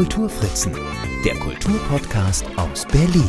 Kulturfritzen, der Kulturpodcast aus Berlin.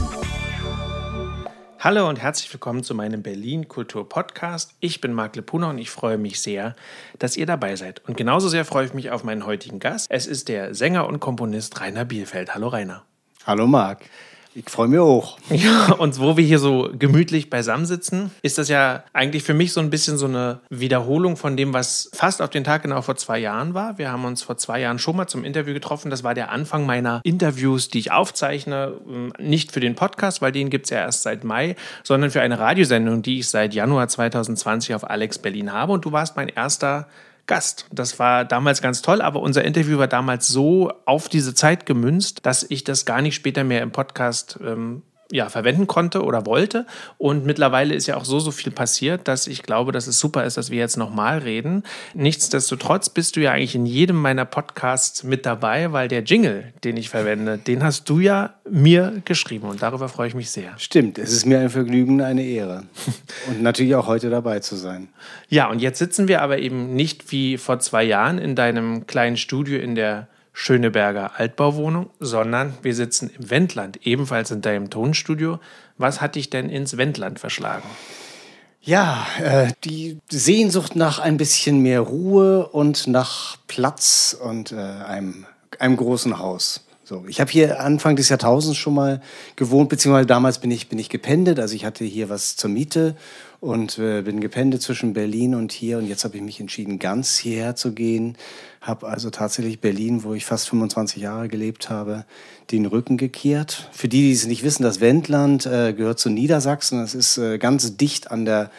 Hallo und herzlich willkommen zu meinem Berlin Kultur Podcast. Ich bin Marc Lepuna und ich freue mich sehr, dass ihr dabei seid. Und genauso sehr freue ich mich auf meinen heutigen Gast. Es ist der Sänger und Komponist Rainer Bielfeld. Hallo Rainer. Hallo Marc. Ich freue mich auch. Ja, und wo wir hier so gemütlich beisammen sitzen, ist das ja eigentlich für mich so ein bisschen so eine Wiederholung von dem, was fast auf den Tag genau vor zwei Jahren war. Wir haben uns vor zwei Jahren schon mal zum Interview getroffen. Das war der Anfang meiner Interviews, die ich aufzeichne. Ähm, nicht für den Podcast, weil den gibt es ja erst seit Mai, sondern für eine Radiosendung, die ich seit Januar 2020 auf Alex Berlin habe. Und du warst mein erster Gast. Das war damals ganz toll, aber unser Interview war damals so auf diese Zeit gemünzt, dass ich das gar nicht später mehr im Podcast ähm, ja, verwenden konnte oder wollte. Und mittlerweile ist ja auch so, so viel passiert, dass ich glaube, dass es super ist, dass wir jetzt nochmal reden. Nichtsdestotrotz bist du ja eigentlich in jedem meiner Podcasts mit dabei, weil der Jingle, den ich verwende, den hast du ja mir geschrieben und darüber freue ich mich sehr. Stimmt, es ist mir ein Vergnügen, eine Ehre. und natürlich auch heute dabei zu sein. Ja, und jetzt sitzen wir aber eben nicht wie vor zwei Jahren in deinem kleinen Studio in der Schöneberger Altbauwohnung, sondern wir sitzen im Wendland, ebenfalls in deinem Tonstudio. Was hat dich denn ins Wendland verschlagen? Ja, äh, die Sehnsucht nach ein bisschen mehr Ruhe und nach Platz und äh, einem, einem großen Haus. So, ich habe hier Anfang des Jahrtausends schon mal gewohnt, beziehungsweise damals bin ich, bin ich gependet. Also ich hatte hier was zur Miete und äh, bin gependet zwischen Berlin und hier. Und jetzt habe ich mich entschieden, ganz hierher zu gehen. Habe also tatsächlich Berlin, wo ich fast 25 Jahre gelebt habe, den Rücken gekehrt. Für die, die es nicht wissen, das Wendland äh, gehört zu Niedersachsen. Das ist äh, ganz dicht an der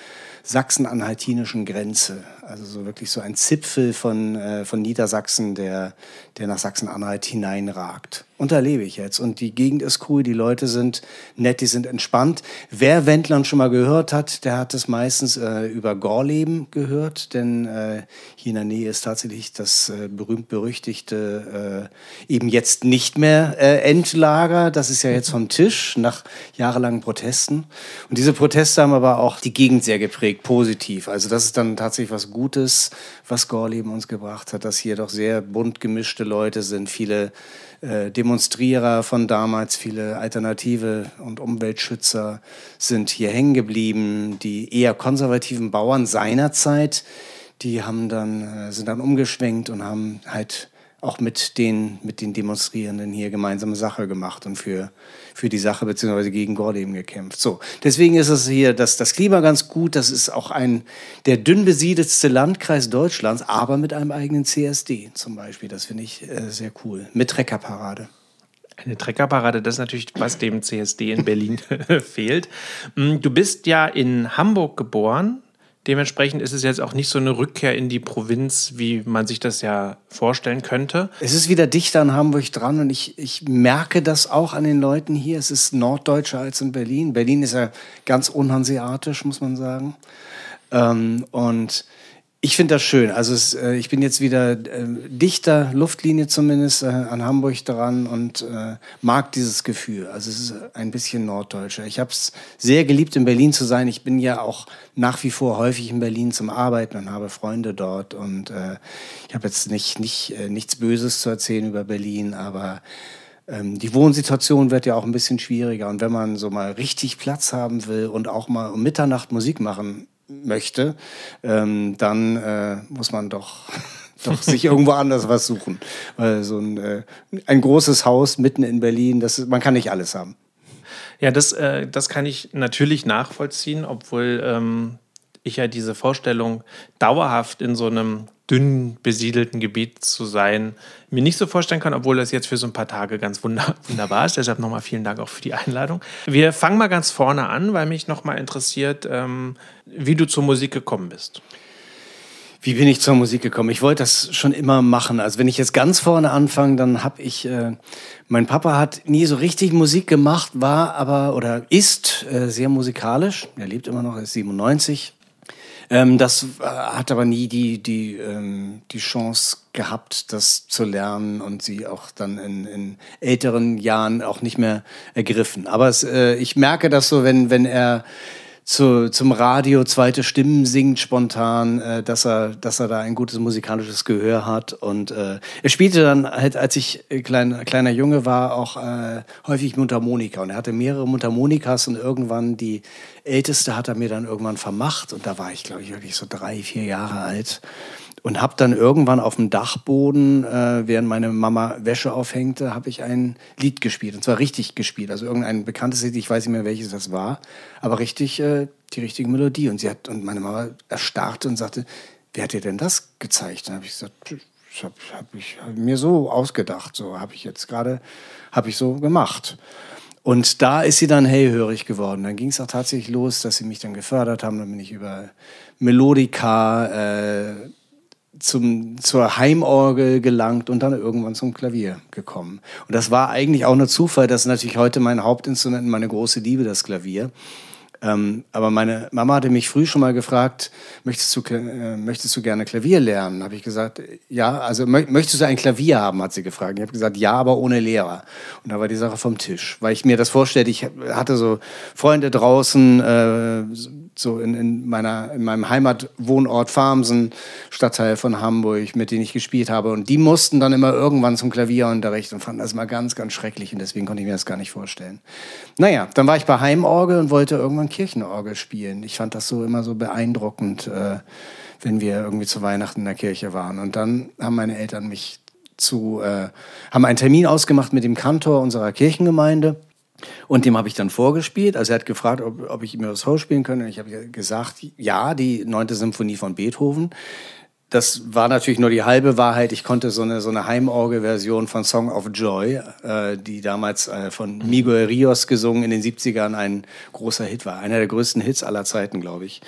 sachsen-anhaltinischen Grenze. Also so wirklich so ein Zipfel von, äh, von Niedersachsen, der, der nach Sachsen-Anhalt hineinragt. Und da lebe ich jetzt. Und die Gegend ist cool, die Leute sind nett, die sind entspannt. Wer Wendland schon mal gehört hat, der hat es meistens äh, über Gorleben gehört, denn äh, hier in der Nähe ist tatsächlich das äh, berühmt-berüchtigte, äh, eben jetzt nicht mehr äh, Endlager. Das ist ja jetzt vom Tisch nach jahrelangen Protesten. Und diese Proteste haben aber auch die Gegend sehr geprägt, positiv. Also das ist dann tatsächlich was Gutes, was Gorleben uns gebracht hat, dass hier doch sehr bunt gemischte Leute sind, viele äh, Demonstrierer von damals, viele Alternative und Umweltschützer sind hier hängen geblieben. Die eher konservativen Bauern seinerzeit, die haben dann, äh, sind dann umgeschwenkt und haben halt auch mit den, mit den Demonstrierenden hier gemeinsame Sache gemacht und für, für die Sache beziehungsweise gegen Gorleben gekämpft. So, deswegen ist es hier das, das Klima ganz gut. Das ist auch ein der dünn besiedelste Landkreis Deutschlands, aber mit einem eigenen CSD zum Beispiel. Das finde ich äh, sehr cool. Mit Treckerparade. Eine Treckerparade, das ist natürlich, was dem CSD in Berlin fehlt. Mm, du bist ja in Hamburg geboren, Dementsprechend ist es jetzt auch nicht so eine Rückkehr in die Provinz, wie man sich das ja vorstellen könnte. Es ist wieder dichter an Hamburg dran und ich, ich merke das auch an den Leuten hier. Es ist norddeutscher als in Berlin. Berlin ist ja ganz unhanseatisch, muss man sagen. Ähm, und ich finde das schön. Also es, äh, ich bin jetzt wieder äh, dichter, Luftlinie zumindest, äh, an Hamburg dran und äh, mag dieses Gefühl. Also es ist ein bisschen norddeutscher. Ich habe es sehr geliebt, in Berlin zu sein. Ich bin ja auch nach wie vor häufig in Berlin zum Arbeiten und habe Freunde dort. Und äh, ich habe jetzt nicht, nicht, äh, nichts Böses zu erzählen über Berlin, aber ähm, die Wohnsituation wird ja auch ein bisschen schwieriger. Und wenn man so mal richtig Platz haben will und auch mal um Mitternacht Musik machen möchte, ähm, dann äh, muss man doch, doch sich irgendwo anders was suchen. Weil so ein, äh, ein großes Haus mitten in Berlin, das, man kann nicht alles haben. Ja, das, äh, das kann ich natürlich nachvollziehen, obwohl ähm, ich ja diese Vorstellung, dauerhaft in so einem dünn besiedelten Gebiet zu sein, mir nicht so vorstellen kann, obwohl das jetzt für so ein paar Tage ganz wunderbar ist. Deshalb nochmal vielen Dank auch für die Einladung. Wir fangen mal ganz vorne an, weil mich nochmal interessiert, ähm, wie du zur Musik gekommen bist. Wie bin ich zur Musik gekommen? Ich wollte das schon immer machen. Also wenn ich jetzt ganz vorne anfange, dann habe ich, äh, mein Papa hat nie so richtig Musik gemacht, war aber oder ist äh, sehr musikalisch. Er lebt immer noch, er ist 97, ähm, das äh, hat aber nie die, die, ähm, die Chance gehabt, das zu lernen und sie auch dann in, in älteren Jahren auch nicht mehr ergriffen. Aber es, äh, ich merke das so, wenn, wenn er zu, zum Radio zweite Stimmen singt spontan, äh, dass er, dass er da ein gutes musikalisches Gehör hat. Und äh, er spielte dann halt, als ich klein, kleiner Junge war, auch äh, häufig Mundharmonika. Und er hatte mehrere Mundharmonikas und irgendwann die älteste hat er mir dann irgendwann vermacht. Und da war ich, glaube ich, wirklich so drei, vier Jahre alt und habe dann irgendwann auf dem Dachboden, äh, während meine Mama Wäsche aufhängte, habe ich ein Lied gespielt. Und zwar richtig gespielt. Also irgendein bekanntes Lied, ich weiß nicht mehr, welches das war, aber richtig äh, die richtige Melodie. Und sie hat und meine Mama erstarrte und sagte, wer hat dir denn das gezeigt? Dann habe ich gesagt, das habe hab ich hab mir so ausgedacht, so habe ich jetzt gerade, habe ich so gemacht. Und da ist sie dann hellhörig geworden. Dann ging es auch tatsächlich los, dass sie mich dann gefördert haben. Dann bin ich über Melodika, äh, zum, zur Heimorgel gelangt und dann irgendwann zum Klavier gekommen. Und das war eigentlich auch nur Zufall. Das ist natürlich heute mein Hauptinstrument, meine große Liebe, das Klavier. Ähm, aber meine Mama hatte mich früh schon mal gefragt, möchtest du, äh, möchtest du gerne Klavier lernen? Habe ich gesagt, ja, also möchtest du ein Klavier haben, hat sie gefragt. Ich habe gesagt, ja, aber ohne Lehrer. Und da war die Sache vom Tisch, weil ich mir das vorstellte, ich hatte so Freunde draußen, äh, so in, in, meiner, in meinem Heimatwohnort Farmsen, Stadtteil von Hamburg, mit denen ich gespielt habe. Und die mussten dann immer irgendwann zum Klavierunterricht und fanden das mal ganz, ganz schrecklich. Und deswegen konnte ich mir das gar nicht vorstellen. Naja, dann war ich bei Heimorgel und wollte irgendwann Kirchenorgel spielen. Ich fand das so immer so beeindruckend, äh, wenn wir irgendwie zu Weihnachten in der Kirche waren. Und dann haben meine Eltern mich zu, äh, haben einen Termin ausgemacht mit dem Kantor unserer Kirchengemeinde. Und dem habe ich dann vorgespielt. Also er hat gefragt, ob, ob ich ihm das Haus spielen könnte. Und ich habe gesagt, ja, die neunte Symphonie von Beethoven. Das war natürlich nur die halbe Wahrheit. Ich konnte so eine, so eine Heimorgel-Version von Song of Joy, äh, die damals äh, von Miguel Rios gesungen in den 70ern ein großer Hit war. Einer der größten Hits aller Zeiten, glaube ich.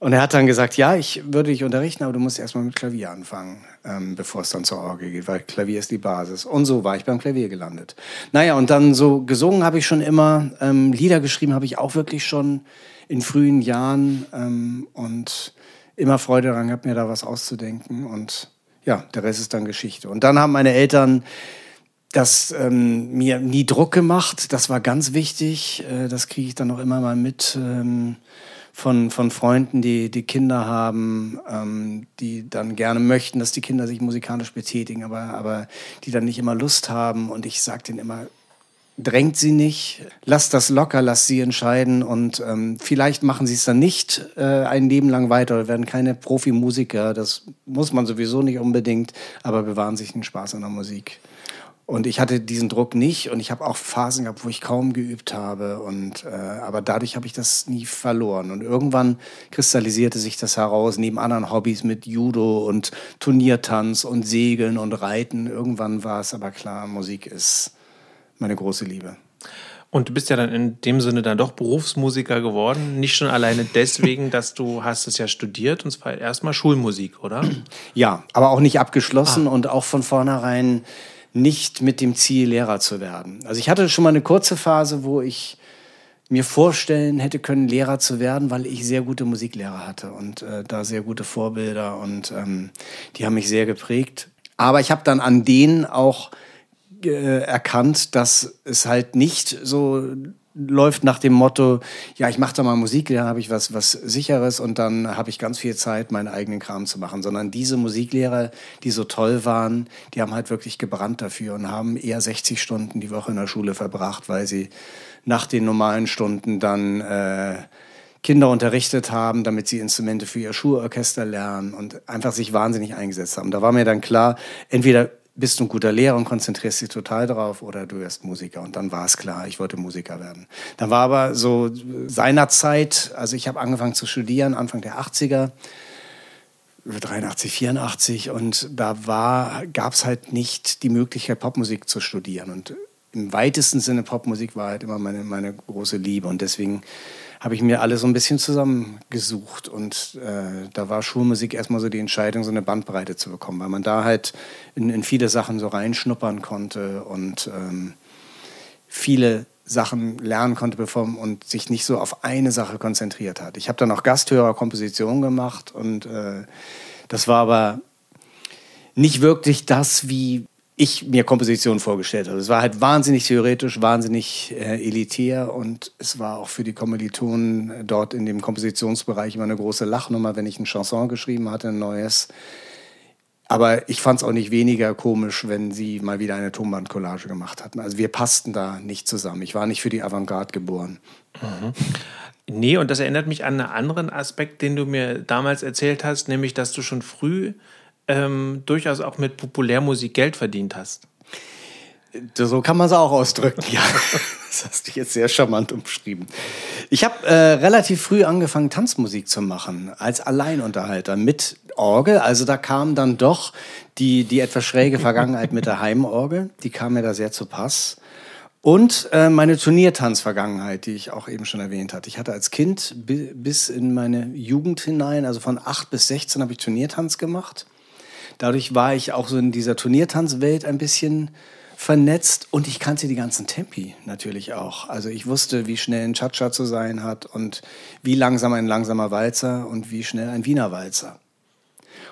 Und er hat dann gesagt, ja, ich würde dich unterrichten, aber du musst erstmal mit Klavier anfangen, ähm, bevor es dann zur Orgel geht, weil Klavier ist die Basis. Und so war ich beim Klavier gelandet. Naja, und dann so gesungen habe ich schon immer, ähm, Lieder geschrieben habe ich auch wirklich schon in frühen Jahren ähm, und immer Freude daran gehabt, mir da was auszudenken. Und ja, der Rest ist dann Geschichte. Und dann haben meine Eltern das ähm, mir nie Druck gemacht. Das war ganz wichtig. Äh, das kriege ich dann auch immer mal mit. Ähm, von, von Freunden, die, die Kinder haben, ähm, die dann gerne möchten, dass die Kinder sich musikalisch betätigen, aber, aber die dann nicht immer Lust haben. Und ich sage denen immer, drängt sie nicht, lasst das locker, lasst sie entscheiden und ähm, vielleicht machen sie es dann nicht äh, ein Leben lang weiter oder werden keine Profimusiker, das muss man sowieso nicht unbedingt, aber bewahren sich den Spaß an der Musik. Und ich hatte diesen Druck nicht und ich habe auch Phasen gehabt, wo ich kaum geübt habe. Und, äh, aber dadurch habe ich das nie verloren. Und irgendwann kristallisierte sich das heraus, neben anderen Hobbys mit Judo und Turniertanz und Segeln und Reiten. Irgendwann war es aber klar, Musik ist meine große Liebe. Und du bist ja dann in dem Sinne dann doch Berufsmusiker geworden. Nicht schon alleine deswegen, dass du hast es ja studiert und zwar erstmal Schulmusik, oder? Ja, aber auch nicht abgeschlossen ah. und auch von vornherein nicht mit dem Ziel, Lehrer zu werden. Also ich hatte schon mal eine kurze Phase, wo ich mir vorstellen hätte können, Lehrer zu werden, weil ich sehr gute Musiklehrer hatte und äh, da sehr gute Vorbilder und ähm, die haben mich sehr geprägt. Aber ich habe dann an denen auch äh, erkannt, dass es halt nicht so läuft nach dem Motto, ja, ich mache da mal Musik, dann habe ich was, was Sicheres und dann habe ich ganz viel Zeit, meinen eigenen Kram zu machen. Sondern diese Musiklehrer, die so toll waren, die haben halt wirklich gebrannt dafür und haben eher 60 Stunden die Woche in der Schule verbracht, weil sie nach den normalen Stunden dann äh, Kinder unterrichtet haben, damit sie Instrumente für ihr Schulorchester lernen und einfach sich wahnsinnig eingesetzt haben. Da war mir dann klar, entweder bist du ein guter Lehrer und konzentrierst dich total drauf oder du wirst Musiker. Und dann war es klar, ich wollte Musiker werden. Dann war aber so seinerzeit, also ich habe angefangen zu studieren, Anfang der 80er, 83, 84 und da gab es halt nicht die Möglichkeit, Popmusik zu studieren. Und im weitesten Sinne Popmusik war halt immer meine, meine große Liebe und deswegen habe ich mir alle so ein bisschen zusammengesucht. Und äh, da war Schulmusik erstmal so die Entscheidung, so eine Bandbreite zu bekommen, weil man da halt in, in viele Sachen so reinschnuppern konnte und ähm, viele Sachen lernen konnte bevor, und sich nicht so auf eine Sache konzentriert hat. Ich habe dann auch Gasthörerkompositionen gemacht und äh, das war aber nicht wirklich das, wie ich mir Komposition vorgestellt habe. Es war halt wahnsinnig theoretisch, wahnsinnig äh, elitär und es war auch für die Kommilitonen dort in dem Kompositionsbereich immer eine große Lachnummer, wenn ich ein Chanson geschrieben hatte, ein neues. Aber ich fand es auch nicht weniger komisch, wenn sie mal wieder eine Tonbandcollage gemacht hatten. Also wir passten da nicht zusammen. Ich war nicht für die Avantgarde geboren. Mhm. Nee, und das erinnert mich an einen anderen Aspekt, den du mir damals erzählt hast, nämlich, dass du schon früh ähm, durchaus auch mit Populärmusik Geld verdient hast. So kann man es auch ausdrücken, ja. Das hast du jetzt sehr charmant umschrieben. Ich habe äh, relativ früh angefangen, Tanzmusik zu machen, als Alleinunterhalter mit Orgel. Also da kam dann doch die, die etwas schräge Vergangenheit mit der Heimorgel. Die kam mir da sehr zu Pass. Und äh, meine Turniertanzvergangenheit, die ich auch eben schon erwähnt hatte. Ich hatte als Kind bi bis in meine Jugend hinein, also von 8 bis 16 habe ich Turniertanz gemacht. Dadurch war ich auch so in dieser Turniertanzwelt ein bisschen vernetzt und ich kannte die ganzen Tempi natürlich auch. Also ich wusste, wie schnell ein Cha-Cha zu sein hat und wie langsam ein langsamer Walzer und wie schnell ein Wiener Walzer.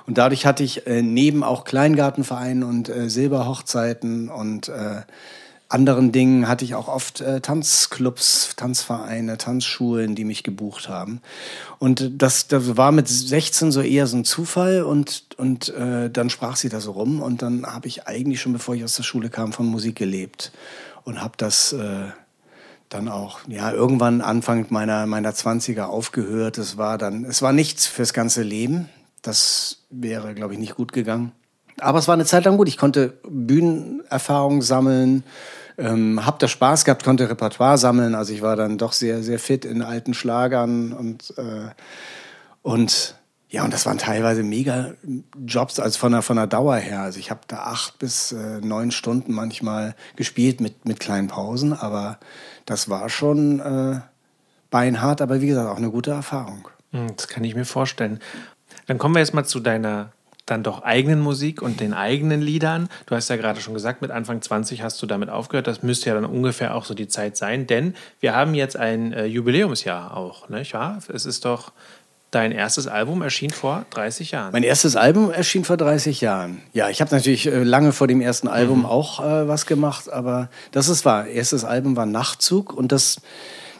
Und dadurch hatte ich äh, neben auch Kleingartenvereinen und äh, Silberhochzeiten und äh, anderen Dingen hatte ich auch oft äh, Tanzclubs, Tanzvereine, Tanzschulen, die mich gebucht haben. Und das, das war mit 16 so eher so ein Zufall und, und äh, dann sprach sie da so rum und dann habe ich eigentlich schon, bevor ich aus der Schule kam, von Musik gelebt und habe das äh, dann auch, ja, irgendwann Anfang meiner, meiner 20er aufgehört. Es war dann, es war nichts fürs ganze Leben. Das wäre, glaube ich, nicht gut gegangen. Aber es war eine Zeit lang gut. Ich konnte Bühnenerfahrung sammeln, ähm, hab da Spaß gehabt, konnte Repertoire sammeln. Also ich war dann doch sehr, sehr fit in alten Schlagern und, äh, und ja, und das waren teilweise mega Jobs, also von der, von der Dauer her. Also ich habe da acht bis äh, neun Stunden manchmal gespielt mit, mit kleinen Pausen, aber das war schon äh, beinhart, aber wie gesagt, auch eine gute Erfahrung. Hm, das kann ich mir vorstellen. Dann kommen wir jetzt mal zu deiner dann doch eigenen Musik und den eigenen Liedern. Du hast ja gerade schon gesagt, mit Anfang 20 hast du damit aufgehört. Das müsste ja dann ungefähr auch so die Zeit sein, denn wir haben jetzt ein äh, Jubiläumsjahr auch, nicht wahr? Es ist doch Dein erstes Album erschien vor 30 Jahren. Mein erstes Album erschien vor 30 Jahren. Ja, ich habe natürlich äh, lange vor dem ersten Album mhm. auch äh, was gemacht, aber das ist wahr. Erstes Album war Nachtzug und das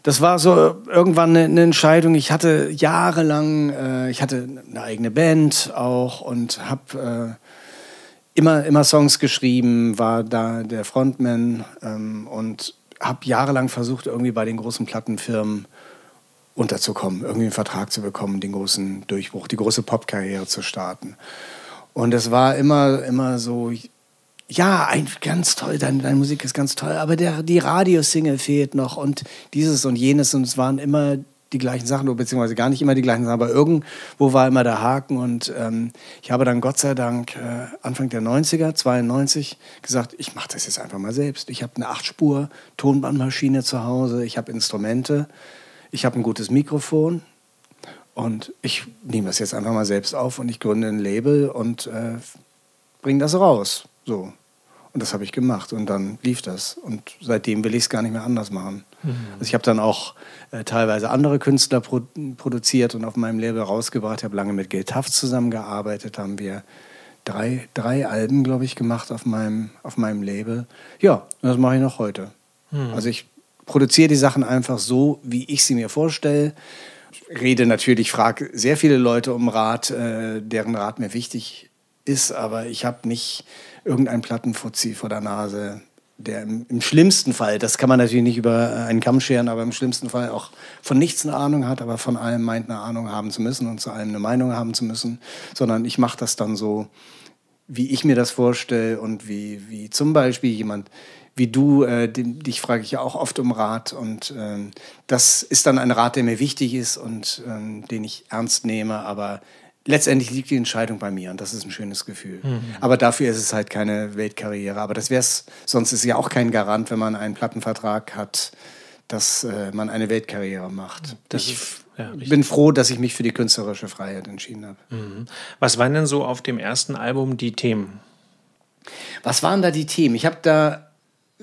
das war so irgendwann eine, eine Entscheidung. Ich hatte jahrelang, äh, ich hatte eine eigene Band auch und habe äh, immer, immer Songs geschrieben, war da der Frontman ähm, und habe jahrelang versucht, irgendwie bei den großen Plattenfirmen unterzukommen, irgendwie einen Vertrag zu bekommen, den großen Durchbruch, die große Popkarriere zu starten. Und es war immer, immer so, ja, ein, ganz toll, deine, deine Musik ist ganz toll, aber der, die Radiosingle fehlt noch und dieses und jenes und es waren immer die gleichen Sachen, beziehungsweise gar nicht immer die gleichen Sachen, aber irgendwo war immer der Haken und ähm, ich habe dann Gott sei Dank äh, Anfang der 90er, 92, gesagt, ich mache das jetzt einfach mal selbst. Ich habe eine 8-Spur Tonbandmaschine zu Hause, ich habe Instrumente, ich habe ein gutes Mikrofon und ich nehme das jetzt einfach mal selbst auf und ich gründe ein Label und äh, bringe das raus. So. Und das habe ich gemacht und dann lief das. Und seitdem will ich es gar nicht mehr anders machen. Mhm. Also ich habe dann auch äh, teilweise andere Künstler pro produziert und auf meinem Label rausgebracht. Ich habe lange mit Gil Taft zusammengearbeitet, haben wir drei, drei Alben, glaube ich, gemacht auf meinem, auf meinem Label. Ja, und das mache ich noch heute. Mhm. Also ich produziere die Sachen einfach so, wie ich sie mir vorstelle. Rede natürlich, frage sehr viele Leute um Rat, äh, deren Rat mir wichtig ist, aber ich habe nicht irgendein Plattenfuzzi vor der Nase, der im, im, schlimmsten Fall, das kann man natürlich nicht über einen Kamm scheren, aber im schlimmsten Fall auch von nichts eine Ahnung hat, aber von allem meint eine Ahnung haben zu müssen und zu allem eine Meinung haben zu müssen, sondern ich mache das dann so, wie ich mir das vorstelle und wie, wie zum Beispiel jemand wie du, äh, den, dich frage ich ja auch oft um Rat und äh, das ist dann ein Rat, der mir wichtig ist und äh, den ich ernst nehme, aber letztendlich liegt die Entscheidung bei mir und das ist ein schönes Gefühl. Mhm. Aber dafür ist es halt keine Weltkarriere. Aber das wäre es, sonst ist es ja auch kein Garant, wenn man einen Plattenvertrag hat, dass äh, man eine Weltkarriere macht. Das ich ist, ja, bin froh, dass ich mich für die künstlerische Freiheit entschieden habe. Mhm. Was waren denn so auf dem ersten Album die Themen? Was waren da die Themen? Ich habe da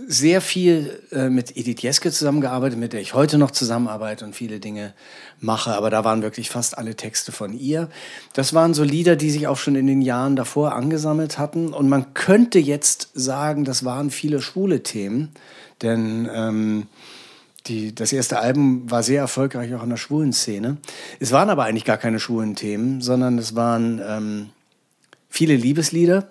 sehr viel äh, mit Edith Jeske zusammengearbeitet, mit der ich heute noch zusammenarbeite und viele Dinge mache. Aber da waren wirklich fast alle Texte von ihr. Das waren so Lieder, die sich auch schon in den Jahren davor angesammelt hatten. Und man könnte jetzt sagen, das waren viele schwule Themen. Denn ähm, die, das erste Album war sehr erfolgreich auch in der schwulen Szene. Es waren aber eigentlich gar keine schwulen Themen, sondern es waren ähm, viele Liebeslieder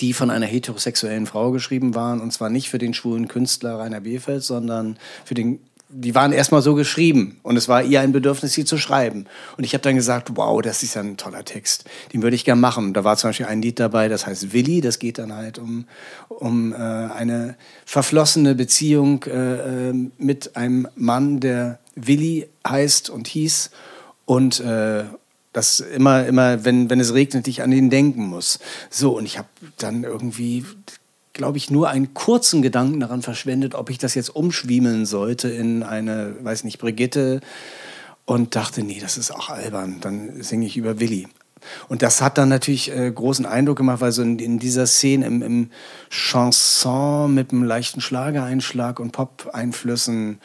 die von einer heterosexuellen Frau geschrieben waren. Und zwar nicht für den schwulen Künstler Rainer Bielfeld, sondern für den. Die waren erstmal so geschrieben und es war ihr ein Bedürfnis, sie zu schreiben. Und ich habe dann gesagt, wow, das ist ja ein toller Text, den würde ich gerne machen. Da war zum Beispiel ein Lied dabei, das heißt Willi, das geht dann halt um, um äh, eine verflossene Beziehung äh, äh mit einem Mann, der Willi heißt und hieß und äh, dass immer, immer, wenn, wenn es regnet, ich an ihn denken muss. So, und ich habe dann irgendwie, glaube ich, nur einen kurzen Gedanken daran verschwendet, ob ich das jetzt umschwiemeln sollte in eine, weiß nicht, Brigitte. Und dachte, nee, das ist auch albern. Dann singe ich über Willi. Und das hat dann natürlich äh, großen Eindruck gemacht, weil so in, in dieser Szene im, im, Chanson mit einem leichten Schlagereinschlag und Pop-Einflüssen,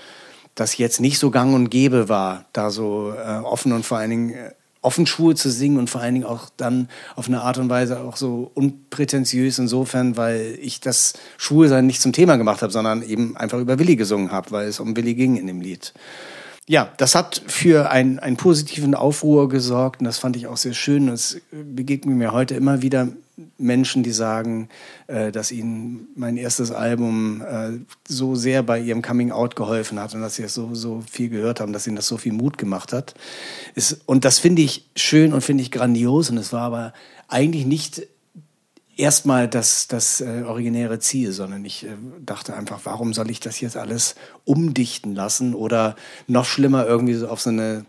das jetzt nicht so gang und gäbe war, da so äh, offen und vor allen Dingen äh, offen Schuhe zu singen und vor allen Dingen auch dann auf eine Art und Weise auch so unprätentiös insofern, weil ich das Schwulsein nicht zum Thema gemacht habe, sondern eben einfach über Willi gesungen habe, weil es um Willi ging in dem Lied. Ja, das hat für ein, einen positiven Aufruhr gesorgt und das fand ich auch sehr schön. Das begegnet mir heute immer wieder Menschen, die sagen, äh, dass ihnen mein erstes Album äh, so sehr bei ihrem Coming Out geholfen hat und dass sie es so, so viel gehört haben, dass ihnen das so viel Mut gemacht hat. Ist, und das finde ich schön und finde ich grandios. Und es war aber eigentlich nicht erstmal das, das äh, originäre Ziel, sondern ich äh, dachte einfach, warum soll ich das jetzt alles umdichten lassen oder noch schlimmer irgendwie so auf so eine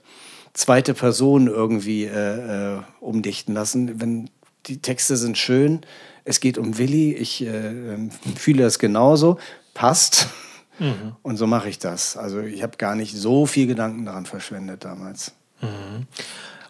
zweite Person irgendwie äh, äh umdichten lassen, wenn die Texte sind schön, es geht um Willi, ich äh, ähm, fühle es genauso, passt. Mhm. Und so mache ich das. Also ich habe gar nicht so viel Gedanken daran verschwendet damals. Mhm.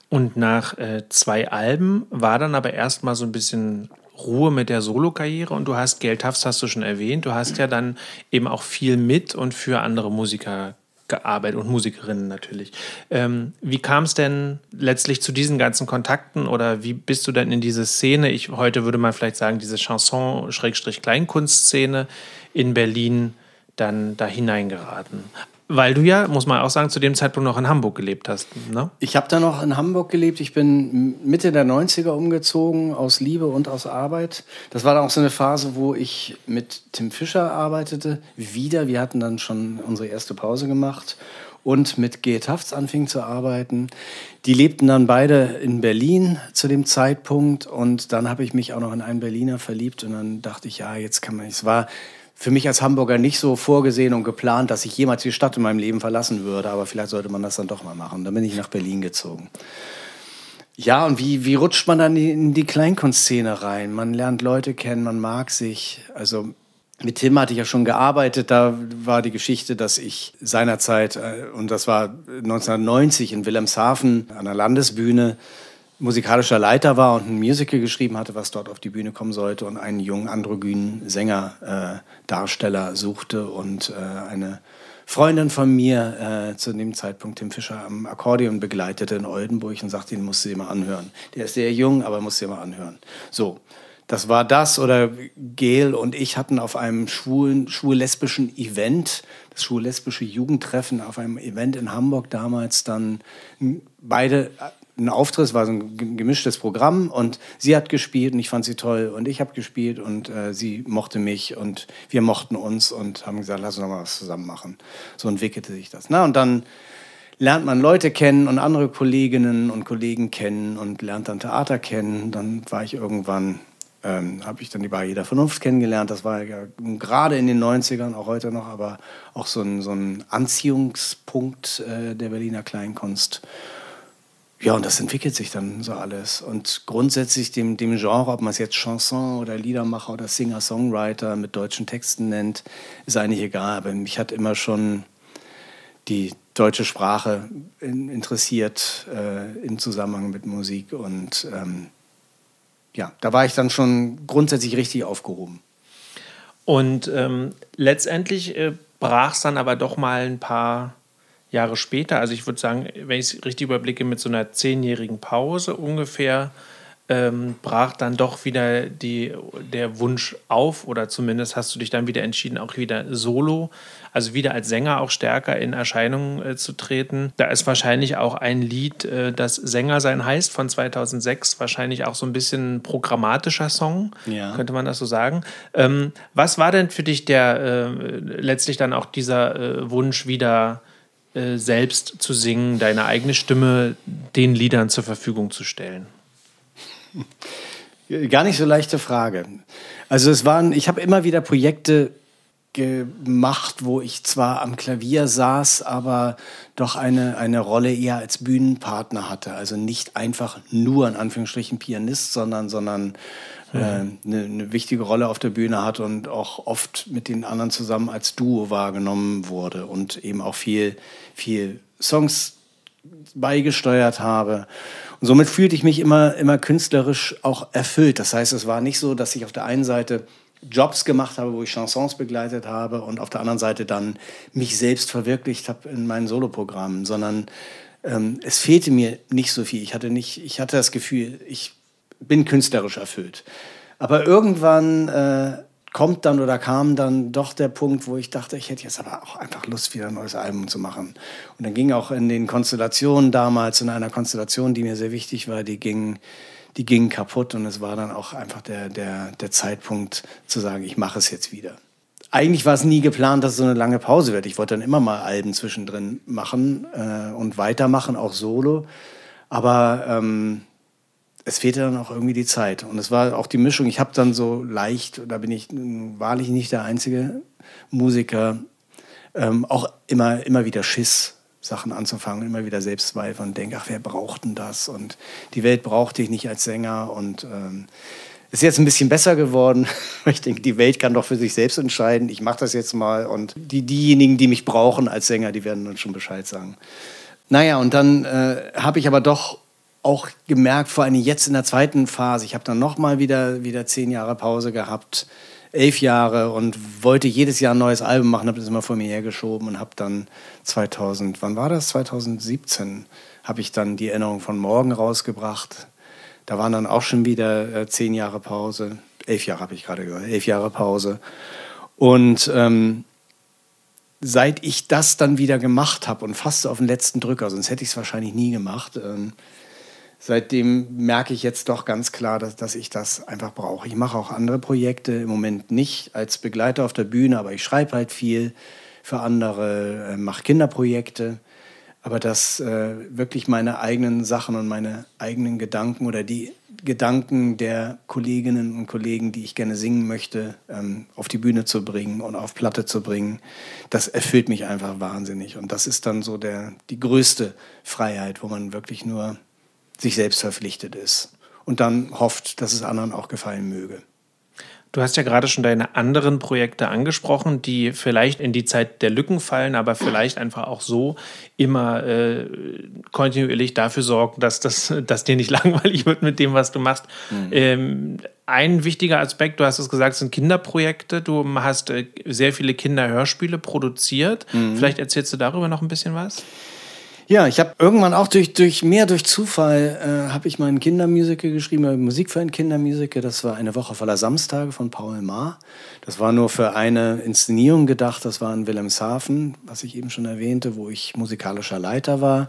Und nach äh, zwei Alben war dann aber erstmal so ein bisschen Ruhe mit der Solokarriere und du hast Geld hast du schon erwähnt, du hast ja dann eben auch viel mit und für andere Musiker gearbeitet und Musikerinnen natürlich. Ähm, wie kam es denn letztlich zu diesen ganzen Kontakten oder wie bist du denn in diese Szene, ich heute würde man vielleicht sagen, diese Chanson-Kleinkunstszene in Berlin dann da hineingeraten? Weil du ja, muss man auch sagen, zu dem Zeitpunkt noch in Hamburg gelebt hast. Ne? Ich habe da noch in Hamburg gelebt. Ich bin Mitte der 90er umgezogen, aus Liebe und aus Arbeit. Das war dann auch so eine Phase, wo ich mit Tim Fischer arbeitete. Wieder, wir hatten dann schon unsere erste Pause gemacht und mit Geet Hafts anfing zu arbeiten. Die lebten dann beide in Berlin zu dem Zeitpunkt und dann habe ich mich auch noch in einen Berliner verliebt und dann dachte ich, ja, jetzt kann man, es war für mich als Hamburger nicht so vorgesehen und geplant, dass ich jemals die Stadt in meinem Leben verlassen würde. Aber vielleicht sollte man das dann doch mal machen. Dann bin ich nach Berlin gezogen. Ja, und wie, wie rutscht man dann in die Kleinkunstszene rein? Man lernt Leute kennen, man mag sich. Also mit Tim hatte ich ja schon gearbeitet. Da war die Geschichte, dass ich seinerzeit, äh, und das war 1990 in Wilhelmshaven an der Landesbühne, musikalischer Leiter war und ein Musical geschrieben hatte, was dort auf die Bühne kommen sollte und einen jungen androgynen Sänger, äh, Darsteller suchte und äh, eine Freundin von mir äh, zu dem Zeitpunkt Tim Fischer am Akkordeon begleitete in Oldenburg und sagte, den musst du dir mal anhören. Der ist sehr jung, aber musst du dir mal anhören. So, das war das oder Gail und ich hatten auf einem schwulen, schwul-lesbischen Event, das schwul-lesbische Jugendtreffen auf einem Event in Hamburg damals dann beide ein Auftritt, es war so ein gemischtes Programm und sie hat gespielt und ich fand sie toll und ich habe gespielt und äh, sie mochte mich und wir mochten uns und haben gesagt, lass uns mal was zusammen machen. So entwickelte sich das. Na, und dann lernt man Leute kennen und andere Kolleginnen und Kollegen kennen und lernt dann Theater kennen. Dann war ich irgendwann, ähm, habe ich dann die Barriere der Vernunft kennengelernt. Das war ja gerade in den 90ern, auch heute noch, aber auch so ein, so ein Anziehungspunkt äh, der Berliner Kleinkunst. Ja, und das entwickelt sich dann so alles. Und grundsätzlich dem, dem Genre, ob man es jetzt Chanson oder Liedermacher oder Singer-Songwriter mit deutschen Texten nennt, ist eigentlich egal. Aber mich hat immer schon die deutsche Sprache interessiert äh, im Zusammenhang mit Musik. Und ähm, ja, da war ich dann schon grundsätzlich richtig aufgehoben. Und ähm, letztendlich äh, brach es dann aber doch mal ein paar Jahre später, also ich würde sagen, wenn ich es richtig überblicke, mit so einer zehnjährigen Pause ungefähr, ähm, brach dann doch wieder die, der Wunsch auf oder zumindest hast du dich dann wieder entschieden, auch wieder solo, also wieder als Sänger auch stärker in Erscheinung äh, zu treten. Da ist wahrscheinlich auch ein Lied, äh, das Sänger sein heißt, von 2006, wahrscheinlich auch so ein bisschen programmatischer Song, ja. könnte man das so sagen. Ähm, was war denn für dich der äh, letztlich dann auch dieser äh, Wunsch wieder äh, selbst zu singen, deine eigene Stimme den Liedern zur Verfügung zu stellen? Gar nicht so leichte Frage. Also es waren, ich habe immer wieder Projekte gemacht, wo ich zwar am Klavier saß, aber doch eine, eine Rolle eher als Bühnenpartner hatte. Also nicht einfach nur in Anführungsstrichen Pianist, sondern, sondern eine, eine wichtige Rolle auf der Bühne hat und auch oft mit den anderen zusammen als Duo wahrgenommen wurde und eben auch viel, viel Songs beigesteuert habe. Und somit fühlte ich mich immer, immer künstlerisch auch erfüllt. Das heißt, es war nicht so, dass ich auf der einen Seite Jobs gemacht habe, wo ich Chansons begleitet habe und auf der anderen Seite dann mich selbst verwirklicht habe in meinen Soloprogrammen, sondern ähm, es fehlte mir nicht so viel. Ich hatte nicht, ich hatte das Gefühl, ich bin künstlerisch erfüllt. Aber irgendwann äh, kommt dann oder kam dann doch der Punkt, wo ich dachte, ich hätte jetzt aber auch einfach Lust, wieder ein neues Album zu machen. Und dann ging auch in den Konstellationen damals, in einer Konstellation, die mir sehr wichtig war, die ging, die ging kaputt und es war dann auch einfach der, der, der Zeitpunkt zu sagen, ich mache es jetzt wieder. Eigentlich war es nie geplant, dass es so eine lange Pause wird. Ich wollte dann immer mal Alben zwischendrin machen äh, und weitermachen, auch solo. Aber ähm, es fehlte dann auch irgendwie die Zeit. Und es war auch die Mischung. Ich habe dann so leicht, da bin ich wahrlich nicht der einzige Musiker, ähm, auch immer, immer wieder Schiss, Sachen anzufangen, immer wieder Selbstzweifel und denke, ach, wer braucht denn das? Und die Welt braucht dich nicht als Sänger. Und ähm, ist jetzt ein bisschen besser geworden. Ich denke, die Welt kann doch für sich selbst entscheiden. Ich mache das jetzt mal. Und die, diejenigen, die mich brauchen als Sänger, die werden dann schon Bescheid sagen. Naja, und dann äh, habe ich aber doch auch gemerkt, vor allem jetzt in der zweiten Phase, ich habe dann nochmal wieder, wieder zehn Jahre Pause gehabt, elf Jahre und wollte jedes Jahr ein neues Album machen, habe das immer vor mir hergeschoben und habe dann 2000, wann war das? 2017 habe ich dann die Erinnerung von morgen rausgebracht. Da waren dann auch schon wieder äh, zehn Jahre Pause, elf Jahre habe ich gerade gehört, elf Jahre Pause. Und ähm, seit ich das dann wieder gemacht habe und fast auf den letzten Drücker, sonst hätte ich es wahrscheinlich nie gemacht, ähm, seitdem merke ich jetzt doch ganz klar, dass, dass ich das einfach brauche. Ich mache auch andere Projekte, im Moment nicht als Begleiter auf der Bühne, aber ich schreibe halt viel für andere, äh, mache Kinderprojekte. Aber dass äh, wirklich meine eigenen Sachen und meine eigenen Gedanken oder die Gedanken der Kolleginnen und Kollegen, die ich gerne singen möchte, ähm, auf die Bühne zu bringen und auf Platte zu bringen, das erfüllt mich einfach wahnsinnig. Und das ist dann so der, die größte Freiheit, wo man wirklich nur sich selbst verpflichtet ist und dann hofft, dass es anderen auch gefallen möge. Du hast ja gerade schon deine anderen Projekte angesprochen, die vielleicht in die Zeit der Lücken fallen, aber vielleicht einfach auch so immer äh, kontinuierlich dafür sorgen, dass, das, dass dir nicht langweilig wird mit dem, was du machst. Mhm. Ähm, ein wichtiger Aspekt, du hast es gesagt, sind Kinderprojekte. Du hast äh, sehr viele Kinderhörspiele produziert. Mhm. Vielleicht erzählst du darüber noch ein bisschen was? Ja, ich habe irgendwann auch durch, durch mehr durch Zufall äh, habe ich mein Kindermusical geschrieben, äh, Musik für ein Kindermusical. Das war eine Woche voller Samstage von Paul Maar. Das war nur für eine Inszenierung gedacht. Das war in Wilhelmshaven, was ich eben schon erwähnte, wo ich musikalischer Leiter war.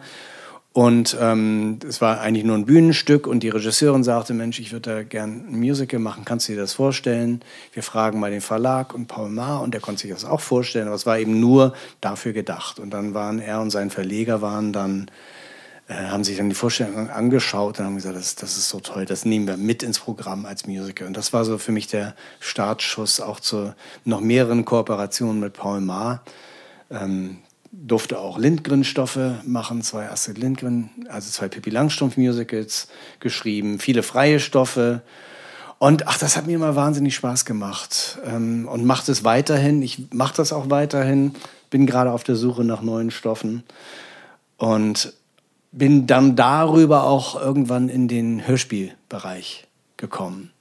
Und ähm, es war eigentlich nur ein Bühnenstück und die Regisseurin sagte, Mensch, ich würde da gern ein Musical machen, kannst du dir das vorstellen? Wir fragen mal den Verlag und Paul Maar und der konnte sich das auch vorstellen, aber es war eben nur dafür gedacht. Und dann waren er und sein Verleger waren dann, äh, haben sich dann die Vorstellung angeschaut und haben gesagt, das, das ist so toll, das nehmen wir mit ins Programm als Musical. Und das war so für mich der Startschuss auch zu noch mehreren Kooperationen mit Paul Maar. Ähm, durfte auch Lindgren-Stoffe machen, zwei Astrid Lindgren, also zwei Pippi Langstrumpf-Musicals geschrieben, viele freie Stoffe. Und ach, das hat mir immer wahnsinnig Spaß gemacht ähm, und macht es weiterhin. Ich mache das auch weiterhin, bin gerade auf der Suche nach neuen Stoffen und bin dann darüber auch irgendwann in den Hörspielbereich gekommen.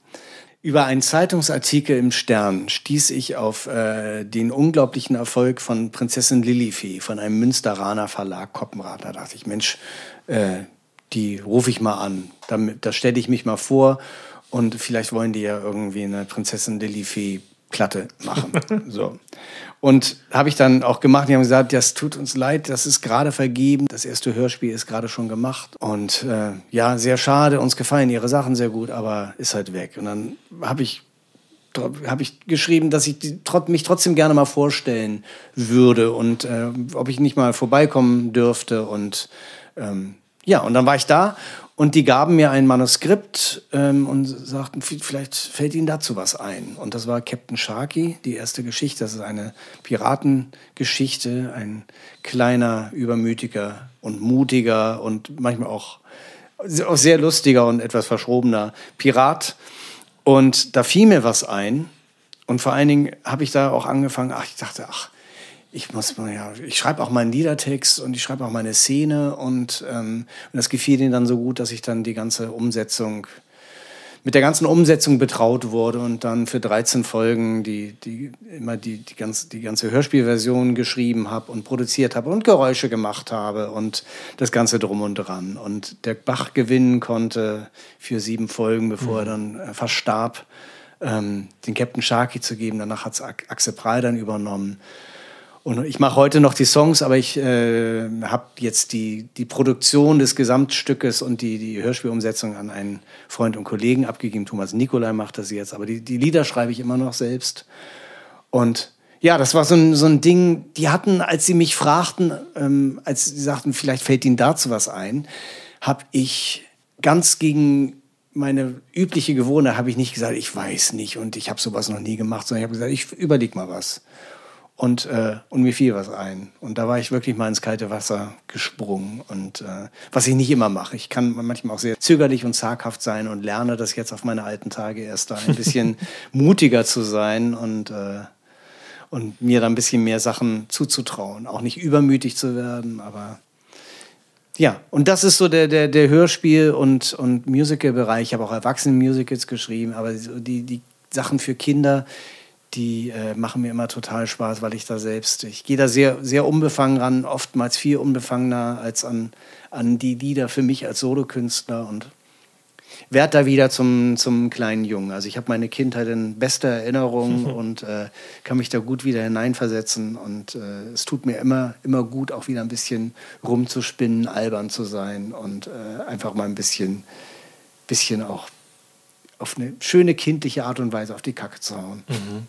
Über einen Zeitungsartikel im Stern stieß ich auf äh, den unglaublichen Erfolg von Prinzessin Lilifee von einem Münsteraner Verlag Koppenrad. Da dachte ich, Mensch, äh, die rufe ich mal an. Damit, da stelle ich mich mal vor und vielleicht wollen die ja irgendwie eine Prinzessin Lilifee Platte machen. so. Und habe ich dann auch gemacht. Die haben gesagt, das tut uns leid, das ist gerade vergeben. Das erste Hörspiel ist gerade schon gemacht. Und äh, ja, sehr schade. Uns gefallen ihre Sachen sehr gut, aber ist halt weg. Und dann habe ich habe ich geschrieben, dass ich die, mich trotzdem gerne mal vorstellen würde und äh, ob ich nicht mal vorbeikommen dürfte. Und ähm, ja, und dann war ich da und die gaben mir ein Manuskript ähm, und sagten, vielleicht fällt Ihnen dazu was ein. Und das war Captain Sharky, die erste Geschichte. Das ist eine Piratengeschichte, ein kleiner, übermütiger und mutiger und manchmal auch, auch sehr lustiger und etwas verschrobener Pirat. Und da fiel mir was ein. Und vor allen Dingen habe ich da auch angefangen, ach, ich dachte, ach, ich muss ja, ich schreibe auch meinen Liedertext und ich schreibe auch meine Szene und, ähm, und das gefiel ihnen dann so gut, dass ich dann die ganze Umsetzung, mit der ganzen Umsetzung betraut wurde und dann für 13 Folgen die, die immer die, die, ganze, die ganze Hörspielversion geschrieben habe und produziert habe und Geräusche gemacht habe und das Ganze drum und dran. Und der Bach gewinnen konnte für sieben Folgen, bevor mhm. er dann äh, verstarb, ähm, den Captain Sharky zu geben. Danach hat es Axel Prahl dann übernommen. Und ich mache heute noch die Songs, aber ich äh, habe jetzt die, die Produktion des Gesamtstückes und die, die Hörspielumsetzung an einen Freund und Kollegen abgegeben. Thomas Nikolai macht das jetzt, aber die, die Lieder schreibe ich immer noch selbst. Und ja, das war so ein, so ein Ding, die hatten, als sie mich fragten, ähm, als sie sagten, vielleicht fällt ihnen dazu was ein, habe ich ganz gegen meine übliche Gewohnheit, habe ich nicht gesagt, ich weiß nicht und ich habe sowas noch nie gemacht, sondern ich habe gesagt, ich überleg mal was. Und, äh, und mir fiel was ein. Und da war ich wirklich mal ins kalte Wasser gesprungen. Und äh, was ich nicht immer mache. Ich kann manchmal auch sehr zögerlich und zaghaft sein und lerne das jetzt auf meine alten Tage erst da ein bisschen mutiger zu sein und, äh, und mir da ein bisschen mehr Sachen zuzutrauen. Auch nicht übermütig zu werden, aber ja, und das ist so der, der, der Hörspiel- und, und Musical-Bereich. Ich habe auch Erwachsenen-Musicals geschrieben, aber die, die Sachen für Kinder, die äh, machen mir immer total Spaß, weil ich da selbst, ich gehe da sehr, sehr unbefangen ran, oftmals viel unbefangener als an, an die Lieder für mich als Solokünstler und werde da wieder zum, zum kleinen Jungen. Also ich habe meine Kindheit in bester Erinnerung und äh, kann mich da gut wieder hineinversetzen und äh, es tut mir immer, immer gut, auch wieder ein bisschen rumzuspinnen, albern zu sein und äh, einfach mal ein bisschen, bisschen auch auf eine schöne kindliche Art und Weise auf die Kacke zu hauen. Mhm.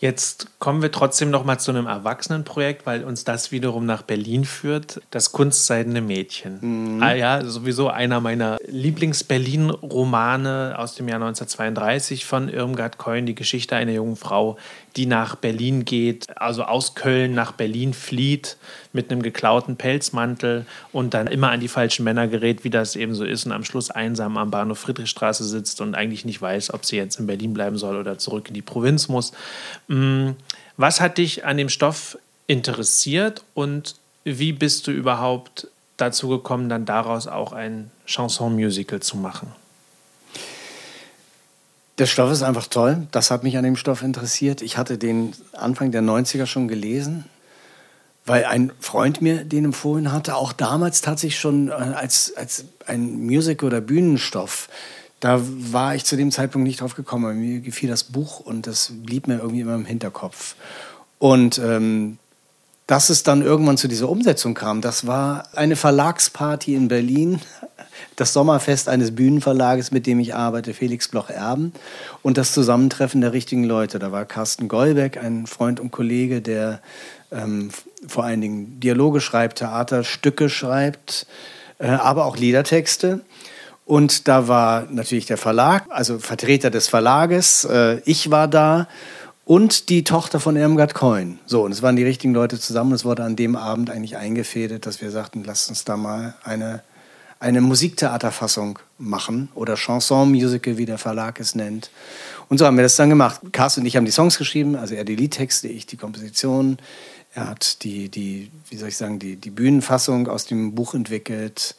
Jetzt kommen wir trotzdem noch mal zu einem Erwachsenenprojekt, weil uns das wiederum nach Berlin führt. Das Kunstseidene Mädchen. Mhm. Ah ja, sowieso einer meiner Lieblings-Berlin-Romane aus dem Jahr 1932 von Irmgard Keun, die Geschichte einer jungen Frau, die nach Berlin geht, also aus Köln nach Berlin flieht mit einem geklauten Pelzmantel und dann immer an die falschen Männer gerät, wie das eben so ist und am Schluss einsam am Bahnhof Friedrichstraße sitzt und eigentlich nicht weiß, ob sie jetzt in Berlin bleiben soll oder zurück in die Provinz muss. Mm, was hat dich an dem Stoff interessiert und wie bist du überhaupt dazu gekommen, dann daraus auch ein Chanson-Musical zu machen? Der Stoff ist einfach toll. Das hat mich an dem Stoff interessiert. Ich hatte den Anfang der 90er schon gelesen, weil ein Freund mir den empfohlen hatte. Auch damals tatsächlich schon äh, als, als ein Musical- oder Bühnenstoff. Da war ich zu dem Zeitpunkt nicht drauf gekommen. Mir gefiel das Buch und das blieb mir irgendwie immer im Hinterkopf. Und ähm, dass es dann irgendwann zu dieser Umsetzung kam, das war eine Verlagsparty in Berlin das Sommerfest eines Bühnenverlages, mit dem ich arbeite, Felix Bloch-Erben, und das Zusammentreffen der richtigen Leute. Da war Carsten Gollbeck, ein Freund und Kollege, der ähm, vor allen Dingen Dialoge schreibt, Theaterstücke schreibt, äh, aber auch Liedertexte. Und da war natürlich der Verlag, also Vertreter des Verlages. Äh, ich war da und die Tochter von Irmgard Coin. So, und es waren die richtigen Leute zusammen. Es wurde an dem Abend eigentlich eingefädelt, dass wir sagten, lasst uns da mal eine eine Musiktheaterfassung machen oder Chanson-Musical, wie der Verlag es nennt. Und so haben wir das dann gemacht. Carsten und ich haben die Songs geschrieben, also er die Liedtexte, ich die Komposition. Er hat die, die wie soll ich sagen, die, die Bühnenfassung aus dem Buch entwickelt.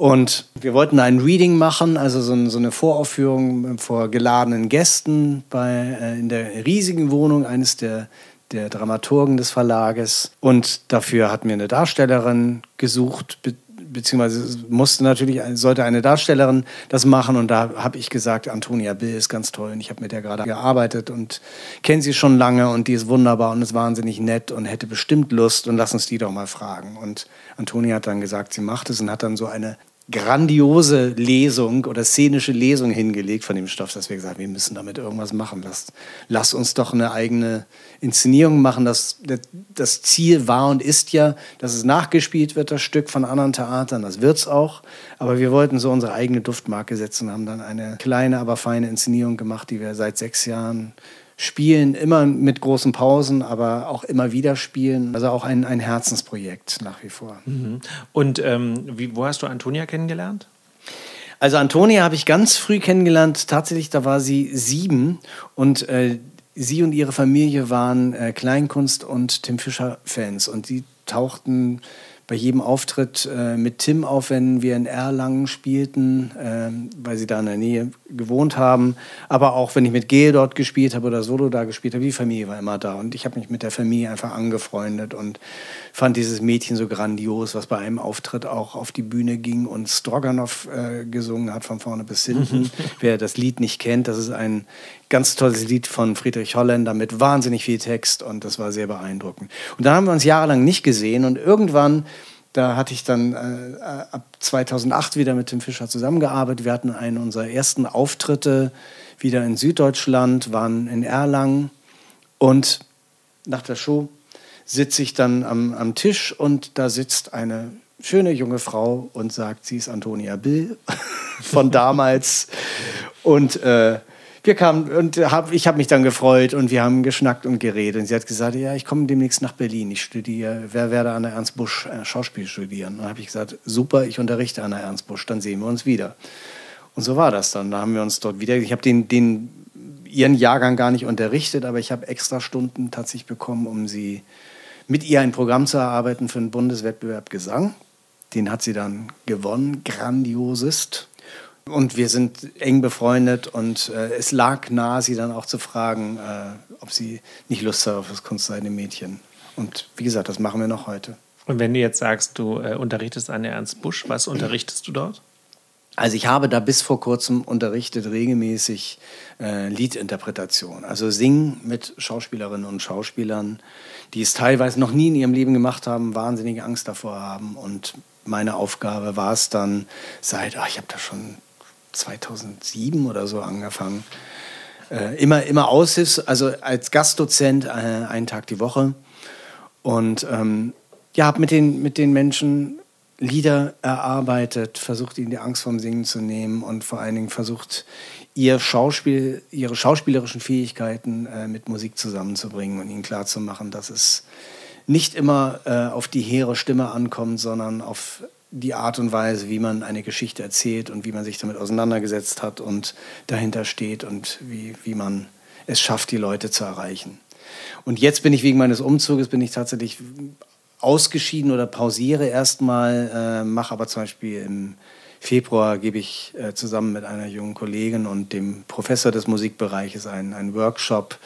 Und wir wollten ein Reading machen, also so, so eine Voraufführung vor geladenen Gästen bei, äh, in der riesigen Wohnung eines der, der Dramaturgen des Verlages. Und dafür hatten wir eine Darstellerin gesucht, be beziehungsweise musste natürlich, sollte eine Darstellerin das machen. Und da habe ich gesagt, Antonia Bill ist ganz toll. Und ich habe mit der gerade gearbeitet und kenne sie schon lange und die ist wunderbar und ist wahnsinnig nett und hätte bestimmt Lust und lass uns die doch mal fragen. Und Antonia hat dann gesagt, sie macht es und hat dann so eine grandiose Lesung oder szenische Lesung hingelegt von dem Stoff, dass wir gesagt haben, wir müssen damit irgendwas machen. Lass, lass uns doch eine eigene Inszenierung machen. Das, das Ziel war und ist ja, dass es nachgespielt wird, das Stück von anderen Theatern. Das wird es auch. Aber wir wollten so unsere eigene Duftmarke setzen und haben dann eine kleine, aber feine Inszenierung gemacht, die wir seit sechs Jahren spielen, immer mit großen Pausen, aber auch immer wieder spielen. Also auch ein, ein Herzensprojekt nach wie vor. Mhm. Und ähm, wie, wo hast du Antonia kennengelernt? Also Antonia habe ich ganz früh kennengelernt. Tatsächlich, da war sie sieben und äh, sie und ihre Familie waren äh, Kleinkunst- und Tim Fischer-Fans und sie tauchten bei jedem Auftritt äh, mit Tim auf, wenn wir in Erlangen spielten, äh, weil sie da in der Nähe gewohnt haben. Aber auch wenn ich mit Gel dort gespielt habe oder Solo da gespielt habe, die Familie war immer da. Und ich habe mich mit der Familie einfach angefreundet und fand dieses Mädchen so grandios, was bei einem Auftritt auch auf die Bühne ging und Stroganoff äh, gesungen hat von vorne bis hinten. Wer das Lied nicht kennt, das ist ein ganz tolles Lied von Friedrich Holländer mit wahnsinnig viel Text und das war sehr beeindruckend. Und dann haben wir uns jahrelang nicht gesehen und irgendwann, da hatte ich dann äh, ab 2008 wieder mit Tim Fischer zusammengearbeitet. Wir hatten einen unserer ersten Auftritte wieder in Süddeutschland, waren in Erlangen und nach der Show sitze ich dann am, am Tisch und da sitzt eine schöne junge Frau und sagt, sie ist Antonia Bill von damals. und äh, wir kamen und hab, ich habe mich dann gefreut und wir haben geschnackt und geredet. Und sie hat gesagt, ja, ich komme demnächst nach Berlin. Ich studiere, wer werde an der Ernst Busch äh, Schauspiel studieren. Und dann habe ich gesagt, super, ich unterrichte an der Ernst Busch, dann sehen wir uns wieder. Und so war das dann. Da haben wir uns dort wieder. Ich habe den, den ihren Jahrgang gar nicht unterrichtet, aber ich habe extra Stunden tatsächlich bekommen, um sie mit ihr ein Programm zu erarbeiten für einen Bundeswettbewerb Gesang. Den hat sie dann gewonnen, grandiosest. Und wir sind eng befreundet und äh, es lag nahe, sie dann auch zu fragen, äh, ob sie nicht Lust hat auf das kunstseidene Mädchen. Und wie gesagt, das machen wir noch heute. Und wenn du jetzt sagst, du äh, unterrichtest an der Ernst Busch, was unterrichtest du dort? Also ich habe da bis vor kurzem unterrichtet regelmäßig äh, Liedinterpretation, also Singen mit Schauspielerinnen und Schauspielern, die es teilweise noch nie in ihrem Leben gemacht haben, wahnsinnige Angst davor haben. Und meine Aufgabe war es dann seit, ach, ich habe da schon 2007 oder so angefangen. Äh, immer, immer Aushilfs, also als Gastdozent äh, einen Tag die Woche. Und ähm, ja, habe mit den, mit den Menschen Lieder erarbeitet, versucht ihnen die Angst vom Singen zu nehmen und vor allen Dingen versucht, ihr Schauspiel, ihre schauspielerischen Fähigkeiten äh, mit Musik zusammenzubringen und ihnen klarzumachen, dass es nicht immer äh, auf die hehre Stimme ankommt, sondern auf die Art und Weise, wie man eine Geschichte erzählt und wie man sich damit auseinandergesetzt hat und dahinter steht und wie, wie man es schafft, die Leute zu erreichen. Und jetzt bin ich wegen meines Umzuges, bin ich tatsächlich ausgeschieden oder pausiere erstmal, äh, mache aber zum Beispiel im Februar gebe ich äh, zusammen mit einer jungen Kollegin und dem Professor des Musikbereiches einen, einen Workshop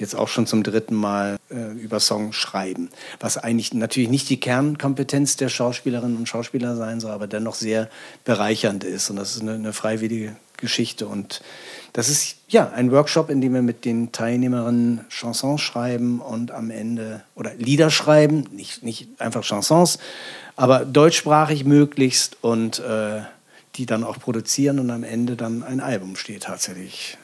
jetzt auch schon zum dritten Mal äh, über Song schreiben. Was eigentlich natürlich nicht die Kernkompetenz der Schauspielerinnen und Schauspieler sein soll, aber dennoch sehr bereichernd ist. Und das ist eine, eine freiwillige Geschichte. Und das ist ja ein Workshop, in dem wir mit den Teilnehmerinnen Chansons schreiben und am Ende oder Lieder schreiben, nicht, nicht einfach Chansons, aber deutschsprachig möglichst und äh, die dann auch produzieren und am Ende dann ein Album steht tatsächlich.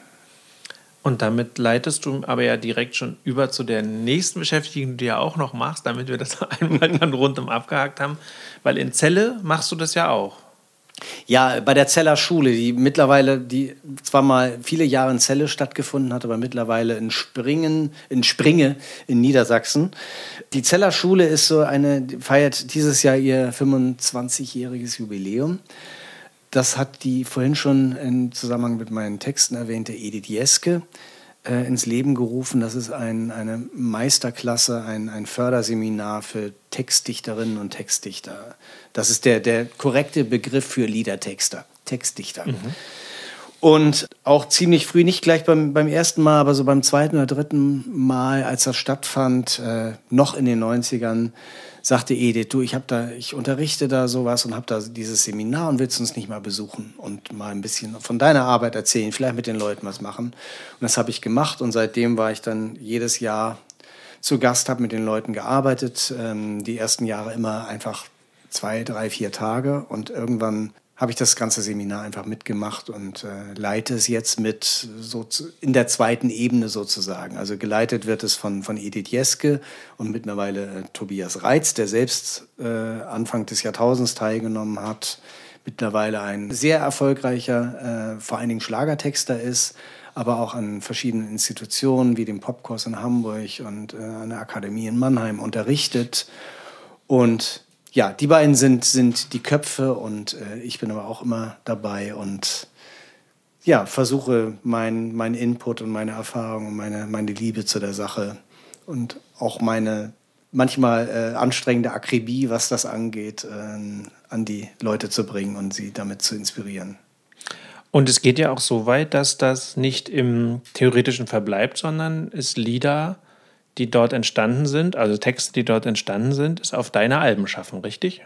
Und damit leitest du aber ja direkt schon über zu der nächsten Beschäftigung, die du ja auch noch machst, damit wir das einmal dann rundum abgehakt haben. Weil in Celle machst du das ja auch. Ja, bei der Zeller Schule, die mittlerweile, die zwar mal viele Jahre in Celle stattgefunden hat, aber mittlerweile in Springen, in Springe in Niedersachsen. Die Zeller Schule ist so eine, feiert dieses Jahr ihr 25-jähriges Jubiläum. Das hat die vorhin schon im Zusammenhang mit meinen Texten erwähnte Edith Jeske äh, ins Leben gerufen. Das ist ein, eine Meisterklasse, ein, ein Förderseminar für Textdichterinnen und Textdichter. Das ist der, der korrekte Begriff für Liedertexter, Textdichter. Mhm. Und auch ziemlich früh, nicht gleich beim, beim ersten Mal, aber so beim zweiten oder dritten Mal, als das stattfand, äh, noch in den 90ern, sagte Edith, du, ich habe da, ich unterrichte da sowas und habe da dieses Seminar und willst uns nicht mal besuchen und mal ein bisschen von deiner Arbeit erzählen, vielleicht mit den Leuten was machen. Und das habe ich gemacht und seitdem war ich dann jedes Jahr zu Gast, habe mit den Leuten gearbeitet. Ähm, die ersten Jahre immer einfach zwei, drei, vier Tage und irgendwann habe ich das ganze Seminar einfach mitgemacht und äh, leite es jetzt mit so zu, in der zweiten Ebene sozusagen. Also geleitet wird es von, von Edith Jeske und mittlerweile äh, Tobias Reitz, der selbst äh, Anfang des Jahrtausends teilgenommen hat, mittlerweile ein sehr erfolgreicher, äh, vor allen Dingen Schlagertexter ist, aber auch an verschiedenen Institutionen wie dem Popkurs in Hamburg und äh, an der Akademie in Mannheim unterrichtet und ja, die beiden sind, sind die Köpfe und äh, ich bin aber auch immer dabei und ja, versuche meinen mein Input und meine Erfahrung und meine, meine Liebe zu der Sache und auch meine manchmal äh, anstrengende Akribie, was das angeht, äh, an die Leute zu bringen und sie damit zu inspirieren. Und es geht ja auch so weit, dass das nicht im Theoretischen verbleibt, sondern es Lieder die dort entstanden sind, also Texte, die dort entstanden sind, ist auf deine Alben schaffen, richtig?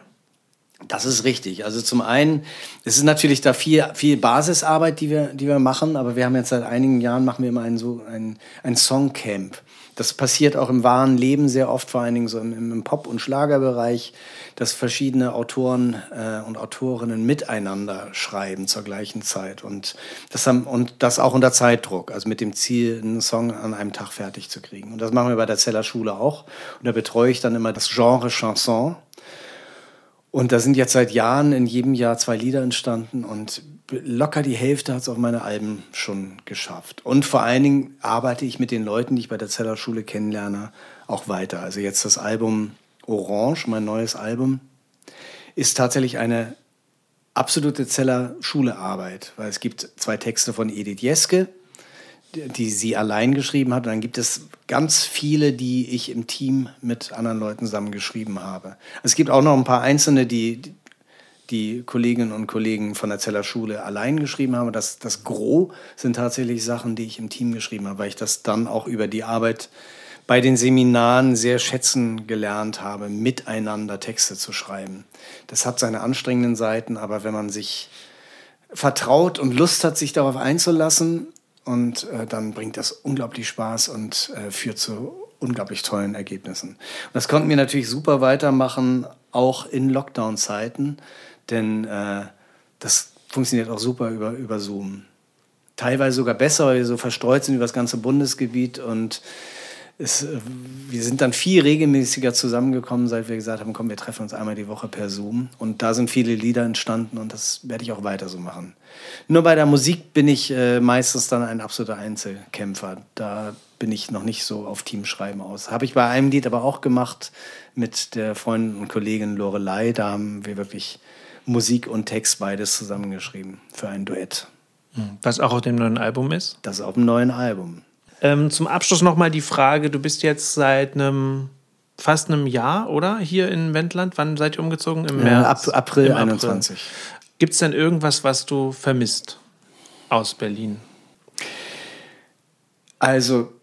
Das ist richtig. Also zum einen, es ist natürlich da viel, viel Basisarbeit, die wir, die wir machen, aber wir haben jetzt seit einigen Jahren machen wir immer ein, so ein, ein Songcamp. Das passiert auch im wahren Leben sehr oft, vor allen Dingen so im, im Pop- und Schlagerbereich, dass verschiedene Autoren äh, und Autorinnen miteinander schreiben zur gleichen Zeit und das, haben, und das auch unter Zeitdruck, also mit dem Ziel, einen Song an einem Tag fertig zu kriegen. Und das machen wir bei der Zeller Schule auch. Und da betreue ich dann immer das Genre Chanson. Und da sind jetzt seit Jahren in jedem Jahr zwei Lieder entstanden und locker die Hälfte hat es auf meine Alben schon geschafft. Und vor allen Dingen arbeite ich mit den Leuten, die ich bei der Zeller Schule kennenlerne, auch weiter. Also jetzt das Album Orange, mein neues Album, ist tatsächlich eine absolute Zeller Schulearbeit, weil es gibt zwei Texte von Edith Jeske, die sie allein geschrieben hat. Und dann gibt es ganz viele, die ich im Team mit anderen Leuten zusammen geschrieben habe. Es gibt auch noch ein paar einzelne, die die Kolleginnen und Kollegen von der Zeller Schule allein geschrieben haben. Das, das Gros sind tatsächlich Sachen, die ich im Team geschrieben habe, weil ich das dann auch über die Arbeit bei den Seminaren sehr schätzen gelernt habe, miteinander Texte zu schreiben. Das hat seine anstrengenden Seiten, aber wenn man sich vertraut und Lust hat, sich darauf einzulassen, und äh, dann bringt das unglaublich Spaß und äh, führt zu unglaublich tollen Ergebnissen. Und das konnten wir natürlich super weitermachen, auch in Lockdown-Zeiten, denn äh, das funktioniert auch super über, über Zoom. Teilweise sogar besser, weil wir so verstreut sind über das ganze Bundesgebiet und es, äh, wir sind dann viel regelmäßiger zusammengekommen, seit wir gesagt haben, komm, wir treffen uns einmal die Woche per Zoom. Und da sind viele Lieder entstanden und das werde ich auch weiter so machen. Nur bei der Musik bin ich äh, meistens dann ein absoluter Einzelkämpfer. Da bin ich noch nicht so auf Teamschreiben aus. Habe ich bei einem Lied aber auch gemacht mit der Freundin und Kollegin Lorelei. Da haben wir wirklich Musik und Text beides zusammengeschrieben für ein Duett. Hm. Was auch auf dem neuen Album ist? Das ist auf dem neuen Album. Ähm, zum Abschluss nochmal die Frage: Du bist jetzt seit einem fast einem Jahr, oder? Hier in Wendland. Wann seid ihr umgezogen? Im März? Ab, April Im 21. Gibt es denn irgendwas, was du vermisst aus Berlin? Also,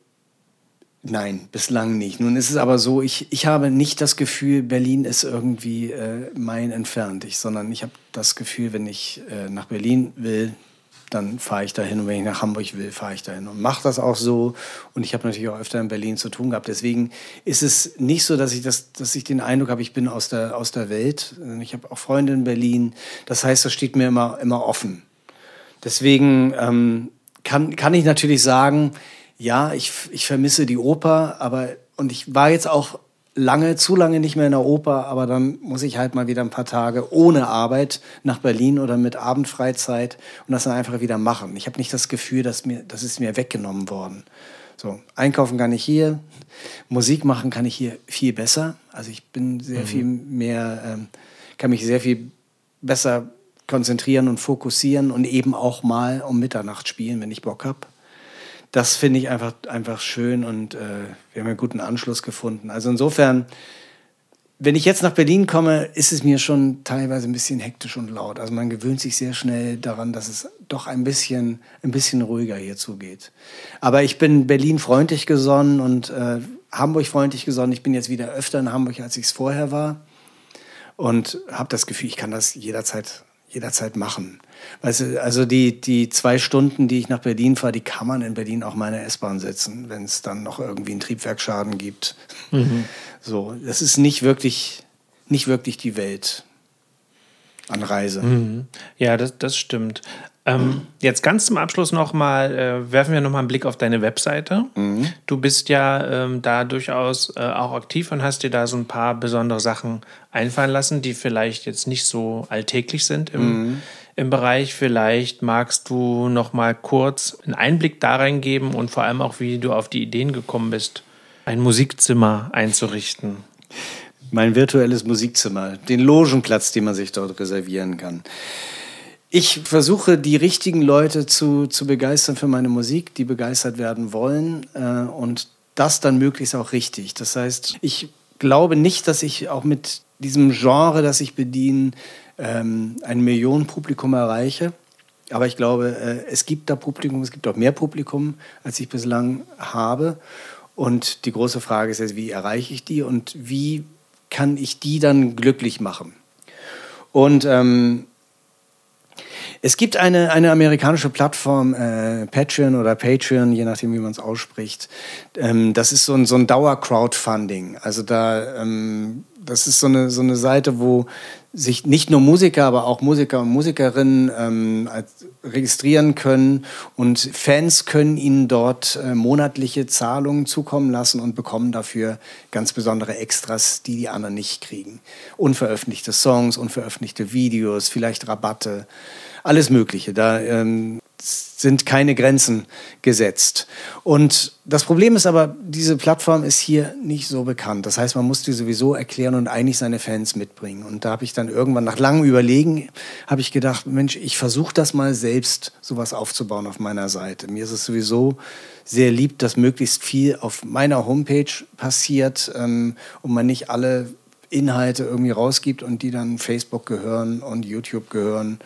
nein, bislang nicht. Nun ist es aber so, ich, ich habe nicht das Gefühl, Berlin ist irgendwie äh, mein entfernt, ich, sondern ich habe das Gefühl, wenn ich äh, nach Berlin will, dann fahre ich dahin und wenn ich nach Hamburg will, fahre ich dahin und mache das auch so. Und ich habe natürlich auch öfter in Berlin zu tun gehabt. Deswegen ist es nicht so, dass ich, das, dass ich den Eindruck habe, ich bin aus der, aus der Welt. Ich habe auch Freunde in Berlin. Das heißt, das steht mir immer, immer offen. Deswegen ähm, kann, kann ich natürlich sagen, ja, ich, ich vermisse die Oper, aber und ich war jetzt auch lange, zu lange nicht mehr in der Oper, aber dann muss ich halt mal wieder ein paar Tage ohne Arbeit nach Berlin oder mit Abendfreizeit und das dann einfach wieder machen. Ich habe nicht das Gefühl, dass mir, das ist mir weggenommen worden. So, einkaufen kann ich hier, Musik machen kann ich hier viel besser. Also ich bin sehr mhm. viel mehr, ähm, kann mich sehr viel besser konzentrieren und fokussieren und eben auch mal um Mitternacht spielen, wenn ich Bock habe. Das finde ich einfach, einfach schön und äh, wir haben einen guten Anschluss gefunden. Also insofern, wenn ich jetzt nach Berlin komme, ist es mir schon teilweise ein bisschen hektisch und laut. Also man gewöhnt sich sehr schnell daran, dass es doch ein bisschen, ein bisschen ruhiger hier zugeht. Aber ich bin Berlin freundlich gesonnen und äh, Hamburg freundlich gesonnen. Ich bin jetzt wieder öfter in Hamburg, als ich es vorher war. Und habe das Gefühl, ich kann das jederzeit, jederzeit machen. Weißt du, also die, die zwei Stunden, die ich nach Berlin fahre, die kann man in Berlin auch meine S-Bahn setzen, wenn es dann noch irgendwie einen Triebwerksschaden gibt. Mhm. So, das ist nicht wirklich, nicht wirklich die Welt an Reise. Mhm. Ja, das, das stimmt. Ähm, jetzt ganz zum Abschluss nochmal, äh, werfen wir nochmal einen Blick auf deine Webseite. Mhm. Du bist ja ähm, da durchaus äh, auch aktiv und hast dir da so ein paar besondere Sachen einfallen lassen, die vielleicht jetzt nicht so alltäglich sind im, mhm. Im Bereich. Vielleicht magst du nochmal kurz einen Einblick da reingeben und vor allem auch, wie du auf die Ideen gekommen bist, ein Musikzimmer einzurichten. Mein virtuelles Musikzimmer, den Logenplatz, den man sich dort reservieren kann. Ich versuche, die richtigen Leute zu, zu begeistern für meine Musik, die begeistert werden wollen äh, und das dann möglichst auch richtig. Das heißt, ich glaube nicht, dass ich auch mit diesem Genre, das ich bediene, ähm, ein Millionenpublikum erreiche. Aber ich glaube, äh, es gibt da Publikum, es gibt auch mehr Publikum, als ich bislang habe. Und die große Frage ist jetzt, wie erreiche ich die und wie kann ich die dann glücklich machen? Und ähm, es gibt eine, eine amerikanische Plattform, äh, Patreon oder Patreon, je nachdem, wie man es ausspricht. Ähm, das ist so ein, so ein Dauer-Crowdfunding. Also da, ähm, das ist so eine, so eine Seite, wo sich nicht nur Musiker, aber auch Musiker und Musikerinnen ähm, registrieren können und Fans können ihnen dort äh, monatliche Zahlungen zukommen lassen und bekommen dafür ganz besondere Extras, die die anderen nicht kriegen. Unveröffentlichte Songs, unveröffentlichte Videos, vielleicht Rabatte alles Mögliche. Da ähm, sind keine Grenzen gesetzt. Und das Problem ist aber, diese Plattform ist hier nicht so bekannt. Das heißt, man muss die sowieso erklären und eigentlich seine Fans mitbringen. Und da habe ich dann irgendwann nach langem Überlegen, habe ich gedacht, Mensch, ich versuche das mal selbst, sowas aufzubauen auf meiner Seite. Mir ist es sowieso sehr lieb, dass möglichst viel auf meiner Homepage passiert ähm, und man nicht alle Inhalte irgendwie rausgibt und die dann Facebook gehören und YouTube gehören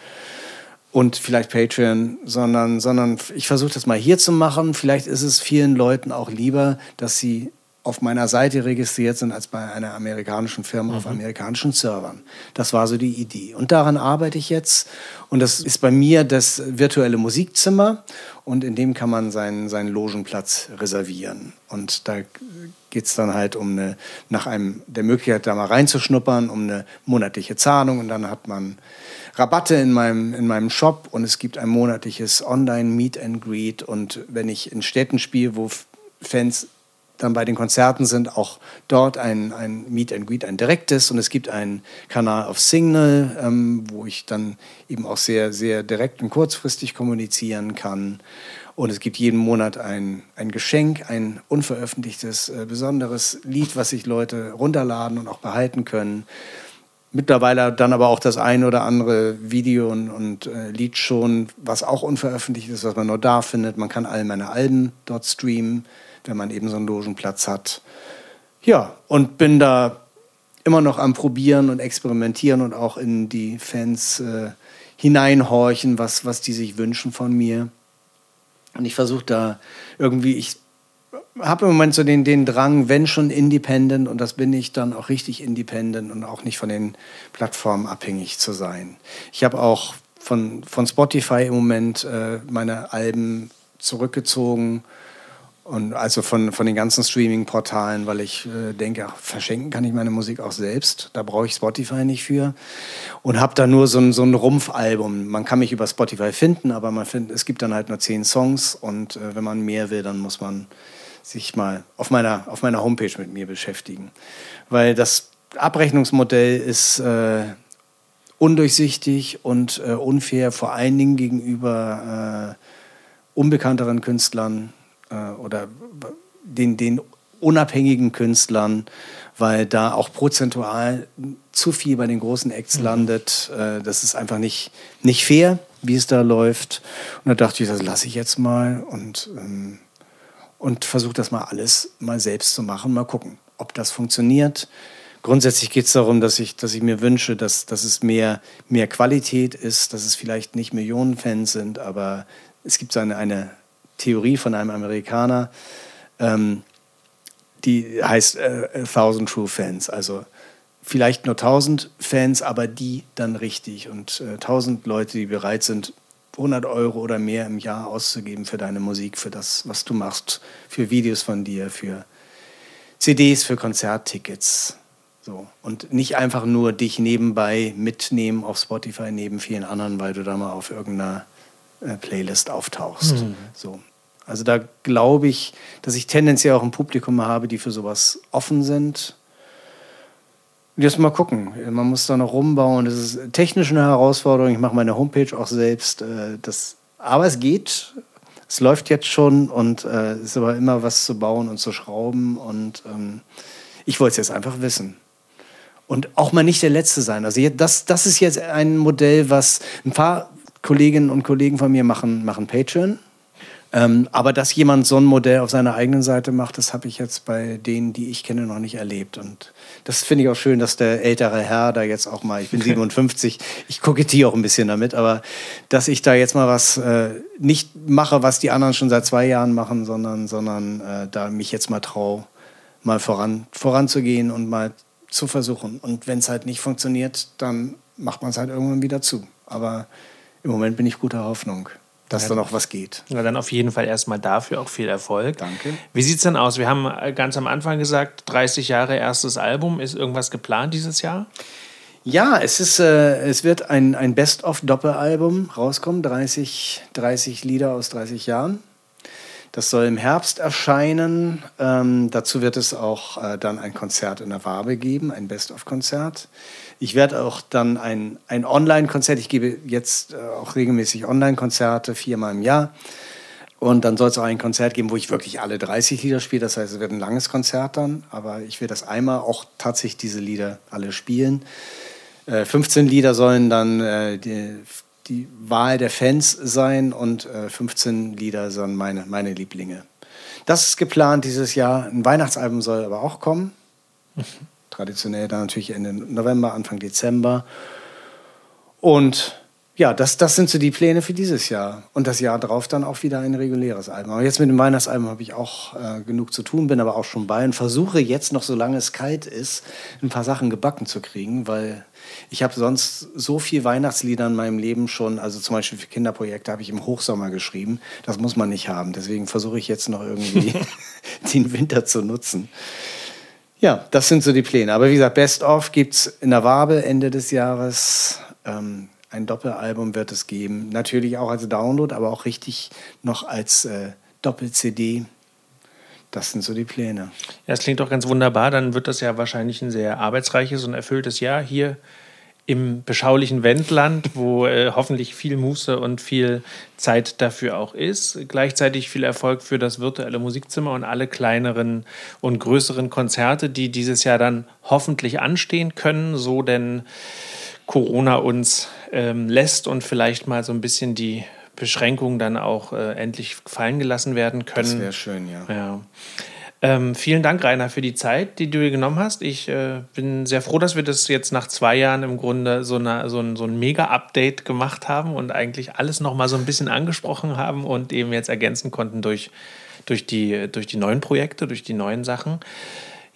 und vielleicht Patreon, sondern, sondern ich versuche das mal hier zu machen. Vielleicht ist es vielen Leuten auch lieber, dass sie auf meiner Seite registriert sind als bei einer amerikanischen Firma mhm. auf amerikanischen Servern. Das war so die Idee. Und daran arbeite ich jetzt. Und das ist bei mir das virtuelle Musikzimmer. Und in dem kann man seinen, seinen Logenplatz reservieren. Und da geht es dann halt um eine, nach einem, der Möglichkeit, da mal reinzuschnuppern, um eine monatliche Zahlung. Und dann hat man Rabatte in meinem, in meinem Shop und es gibt ein monatliches Online-Meet and Greet. Und wenn ich in Städten spiele, wo Fans dann bei den Konzerten sind, auch dort ein, ein Meet and Greet, ein direktes. Und es gibt einen Kanal auf Signal, ähm, wo ich dann eben auch sehr, sehr direkt und kurzfristig kommunizieren kann. Und es gibt jeden Monat ein, ein Geschenk, ein unveröffentlichtes, äh, besonderes Lied, was sich Leute runterladen und auch behalten können mittlerweile dann aber auch das ein oder andere Video und, und äh, Lied schon, was auch unveröffentlicht ist, was man nur da findet. Man kann all meine Alben dort streamen, wenn man eben so einen Logenplatz hat. Ja, und bin da immer noch am Probieren und Experimentieren und auch in die Fans äh, hineinhorchen, was, was die sich wünschen von mir. Und ich versuche da irgendwie, ich habe im Moment so den, den Drang, wenn schon independent, und das bin ich dann auch richtig independent und auch nicht von den Plattformen abhängig zu sein. Ich habe auch von, von Spotify im Moment äh, meine Alben zurückgezogen und also von, von den ganzen Streaming-Portalen, weil ich äh, denke, ach, verschenken kann ich meine Musik auch selbst. Da brauche ich Spotify nicht für. Und habe da nur so ein, so ein Rumpfalbum. Man kann mich über Spotify finden, aber man find, es gibt dann halt nur zehn Songs. Und äh, wenn man mehr will, dann muss man sich mal auf meiner, auf meiner Homepage mit mir beschäftigen. Weil das Abrechnungsmodell ist äh, undurchsichtig und äh, unfair, vor allen Dingen gegenüber äh, unbekannteren Künstlern äh, oder den, den unabhängigen Künstlern, weil da auch prozentual zu viel bei den großen Acts mhm. landet. Äh, das ist einfach nicht, nicht fair, wie es da läuft. Und da dachte ich, das lasse ich jetzt mal und ähm, und versuche das mal alles mal selbst zu machen, mal gucken, ob das funktioniert. Grundsätzlich geht es darum, dass ich, dass ich mir wünsche, dass, dass es mehr, mehr Qualität ist, dass es vielleicht nicht Millionen Fans sind, aber es gibt so eine, eine Theorie von einem Amerikaner, ähm, die heißt äh, Thousand True Fans. Also vielleicht nur 1000 Fans, aber die dann richtig. Und äh, 1000 Leute, die bereit sind, 100 Euro oder mehr im Jahr auszugeben für deine Musik, für das, was du machst, für Videos von dir, für CDs, für Konzerttickets. So. Und nicht einfach nur dich nebenbei mitnehmen auf Spotify neben vielen anderen, weil du da mal auf irgendeiner äh, Playlist auftauchst. Mhm. So. Also da glaube ich, dass ich tendenziell auch ein Publikum habe, die für sowas offen sind. Jetzt mal gucken. Man muss da noch rumbauen. Das ist technisch eine Herausforderung. Ich mache meine Homepage auch selbst. Äh, das, aber es geht. Es läuft jetzt schon und äh, es ist aber immer was zu bauen und zu schrauben. Und ähm, ich wollte es jetzt einfach wissen. Und auch mal nicht der Letzte sein. Also das, das ist jetzt ein Modell, was ein paar Kolleginnen und Kollegen von mir machen, machen Patreon. Ähm, aber dass jemand so ein Modell auf seiner eigenen Seite macht, das habe ich jetzt bei denen, die ich kenne, noch nicht erlebt. Und das finde ich auch schön, dass der ältere Herr da jetzt auch mal, ich bin 57, ich kokettiere auch ein bisschen damit, aber dass ich da jetzt mal was äh, nicht mache, was die anderen schon seit zwei Jahren machen, sondern, sondern äh, da mich jetzt mal traue, mal voran, voranzugehen und mal zu versuchen. Und wenn es halt nicht funktioniert, dann macht man es halt irgendwann wieder zu. Aber im Moment bin ich guter Hoffnung dass ja, da noch was geht. Na, dann auf jeden Fall erstmal dafür auch viel Erfolg. Danke. Wie sieht es denn aus? Wir haben ganz am Anfang gesagt, 30 Jahre erstes Album. Ist irgendwas geplant dieses Jahr? Ja, es, ist, äh, es wird ein, ein Best-of-Doppelalbum rauskommen, 30, 30 Lieder aus 30 Jahren. Das soll im Herbst erscheinen. Ähm, dazu wird es auch äh, dann ein Konzert in der Wabe geben, ein Best-of-Konzert. Ich werde auch dann ein, ein Online-Konzert, ich gebe jetzt äh, auch regelmäßig Online-Konzerte, viermal im Jahr. Und dann soll es auch ein Konzert geben, wo ich wirklich alle 30 Lieder spiele. Das heißt, es wird ein langes Konzert dann. Aber ich will das einmal auch tatsächlich diese Lieder alle spielen. Äh, 15 Lieder sollen dann äh, die, die, Wahl der Fans sein und äh, 15 Lieder sollen meine, meine Lieblinge. Das ist geplant dieses Jahr. Ein Weihnachtsalbum soll aber auch kommen. Traditionell dann natürlich Ende November, Anfang Dezember. Und ja, das, das sind so die Pläne für dieses Jahr. Und das Jahr drauf dann auch wieder ein reguläres Album. Aber jetzt mit dem Weihnachtsalbum habe ich auch äh, genug zu tun, bin aber auch schon bei und versuche jetzt noch, solange es kalt ist, ein paar Sachen gebacken zu kriegen, weil ich habe sonst so viel Weihnachtslieder in meinem Leben schon, also zum Beispiel für Kinderprojekte habe ich im Hochsommer geschrieben. Das muss man nicht haben. Deswegen versuche ich jetzt noch irgendwie den Winter zu nutzen. Ja, das sind so die Pläne. Aber wie gesagt, Best of gibt es in der Wabe Ende des Jahres. Ähm, ein Doppelalbum wird es geben. Natürlich auch als Download, aber auch richtig noch als äh, Doppel-CD. Das sind so die Pläne. Ja, das klingt doch ganz wunderbar. Dann wird das ja wahrscheinlich ein sehr arbeitsreiches und erfülltes Jahr hier im beschaulichen Wendland, wo äh, hoffentlich viel Muße und viel Zeit dafür auch ist. Gleichzeitig viel Erfolg für das virtuelle Musikzimmer und alle kleineren und größeren Konzerte, die dieses Jahr dann hoffentlich anstehen können, so denn Corona uns ähm, lässt und vielleicht mal so ein bisschen die Beschränkungen dann auch äh, endlich fallen gelassen werden können. Das wäre schön, ja. ja. Ähm, vielen Dank, Rainer, für die Zeit, die du dir genommen hast. Ich äh, bin sehr froh, dass wir das jetzt nach zwei Jahren im Grunde so, eine, so ein, so ein Mega-Update gemacht haben und eigentlich alles nochmal so ein bisschen angesprochen haben und eben jetzt ergänzen konnten durch, durch, die, durch die neuen Projekte, durch die neuen Sachen.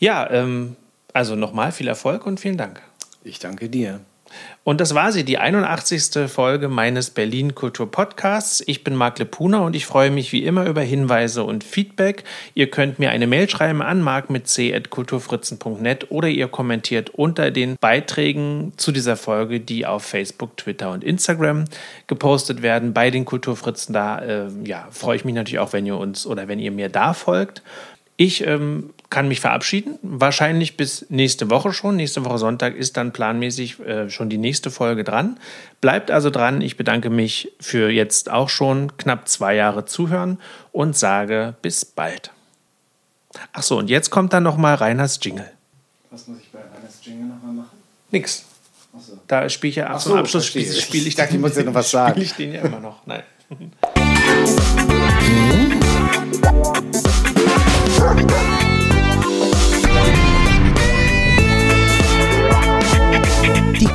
Ja, ähm, also nochmal viel Erfolg und vielen Dank. Ich danke dir. Und das war sie, die 81. Folge meines Berlin Kultur Podcasts. Ich bin Marc Lepuna und ich freue mich wie immer über Hinweise und Feedback. Ihr könnt mir eine Mail schreiben an marc.c.kulturfritzen.net oder ihr kommentiert unter den Beiträgen zu dieser Folge, die auf Facebook, Twitter und Instagram gepostet werden bei den Kulturfritzen. Da äh, ja, freue ich mich natürlich auch, wenn ihr uns oder wenn ihr mir da folgt. Ich ähm, kann mich verabschieden, wahrscheinlich bis nächste Woche schon. Nächste Woche Sonntag ist dann planmäßig äh, schon die nächste Folge dran. Bleibt also dran. Ich bedanke mich für jetzt auch schon knapp zwei Jahre Zuhören und sage bis bald. Ach so, und jetzt kommt dann nochmal Reiners Jingle. Was muss ich bei Reiners Jingle nochmal machen? Nix. So. Da spiele ich ja ab so, zum Abschluss spiele spiel ich, ich dachte, ich muss ja noch was sagen. Spiele ich den ja immer noch. Nein.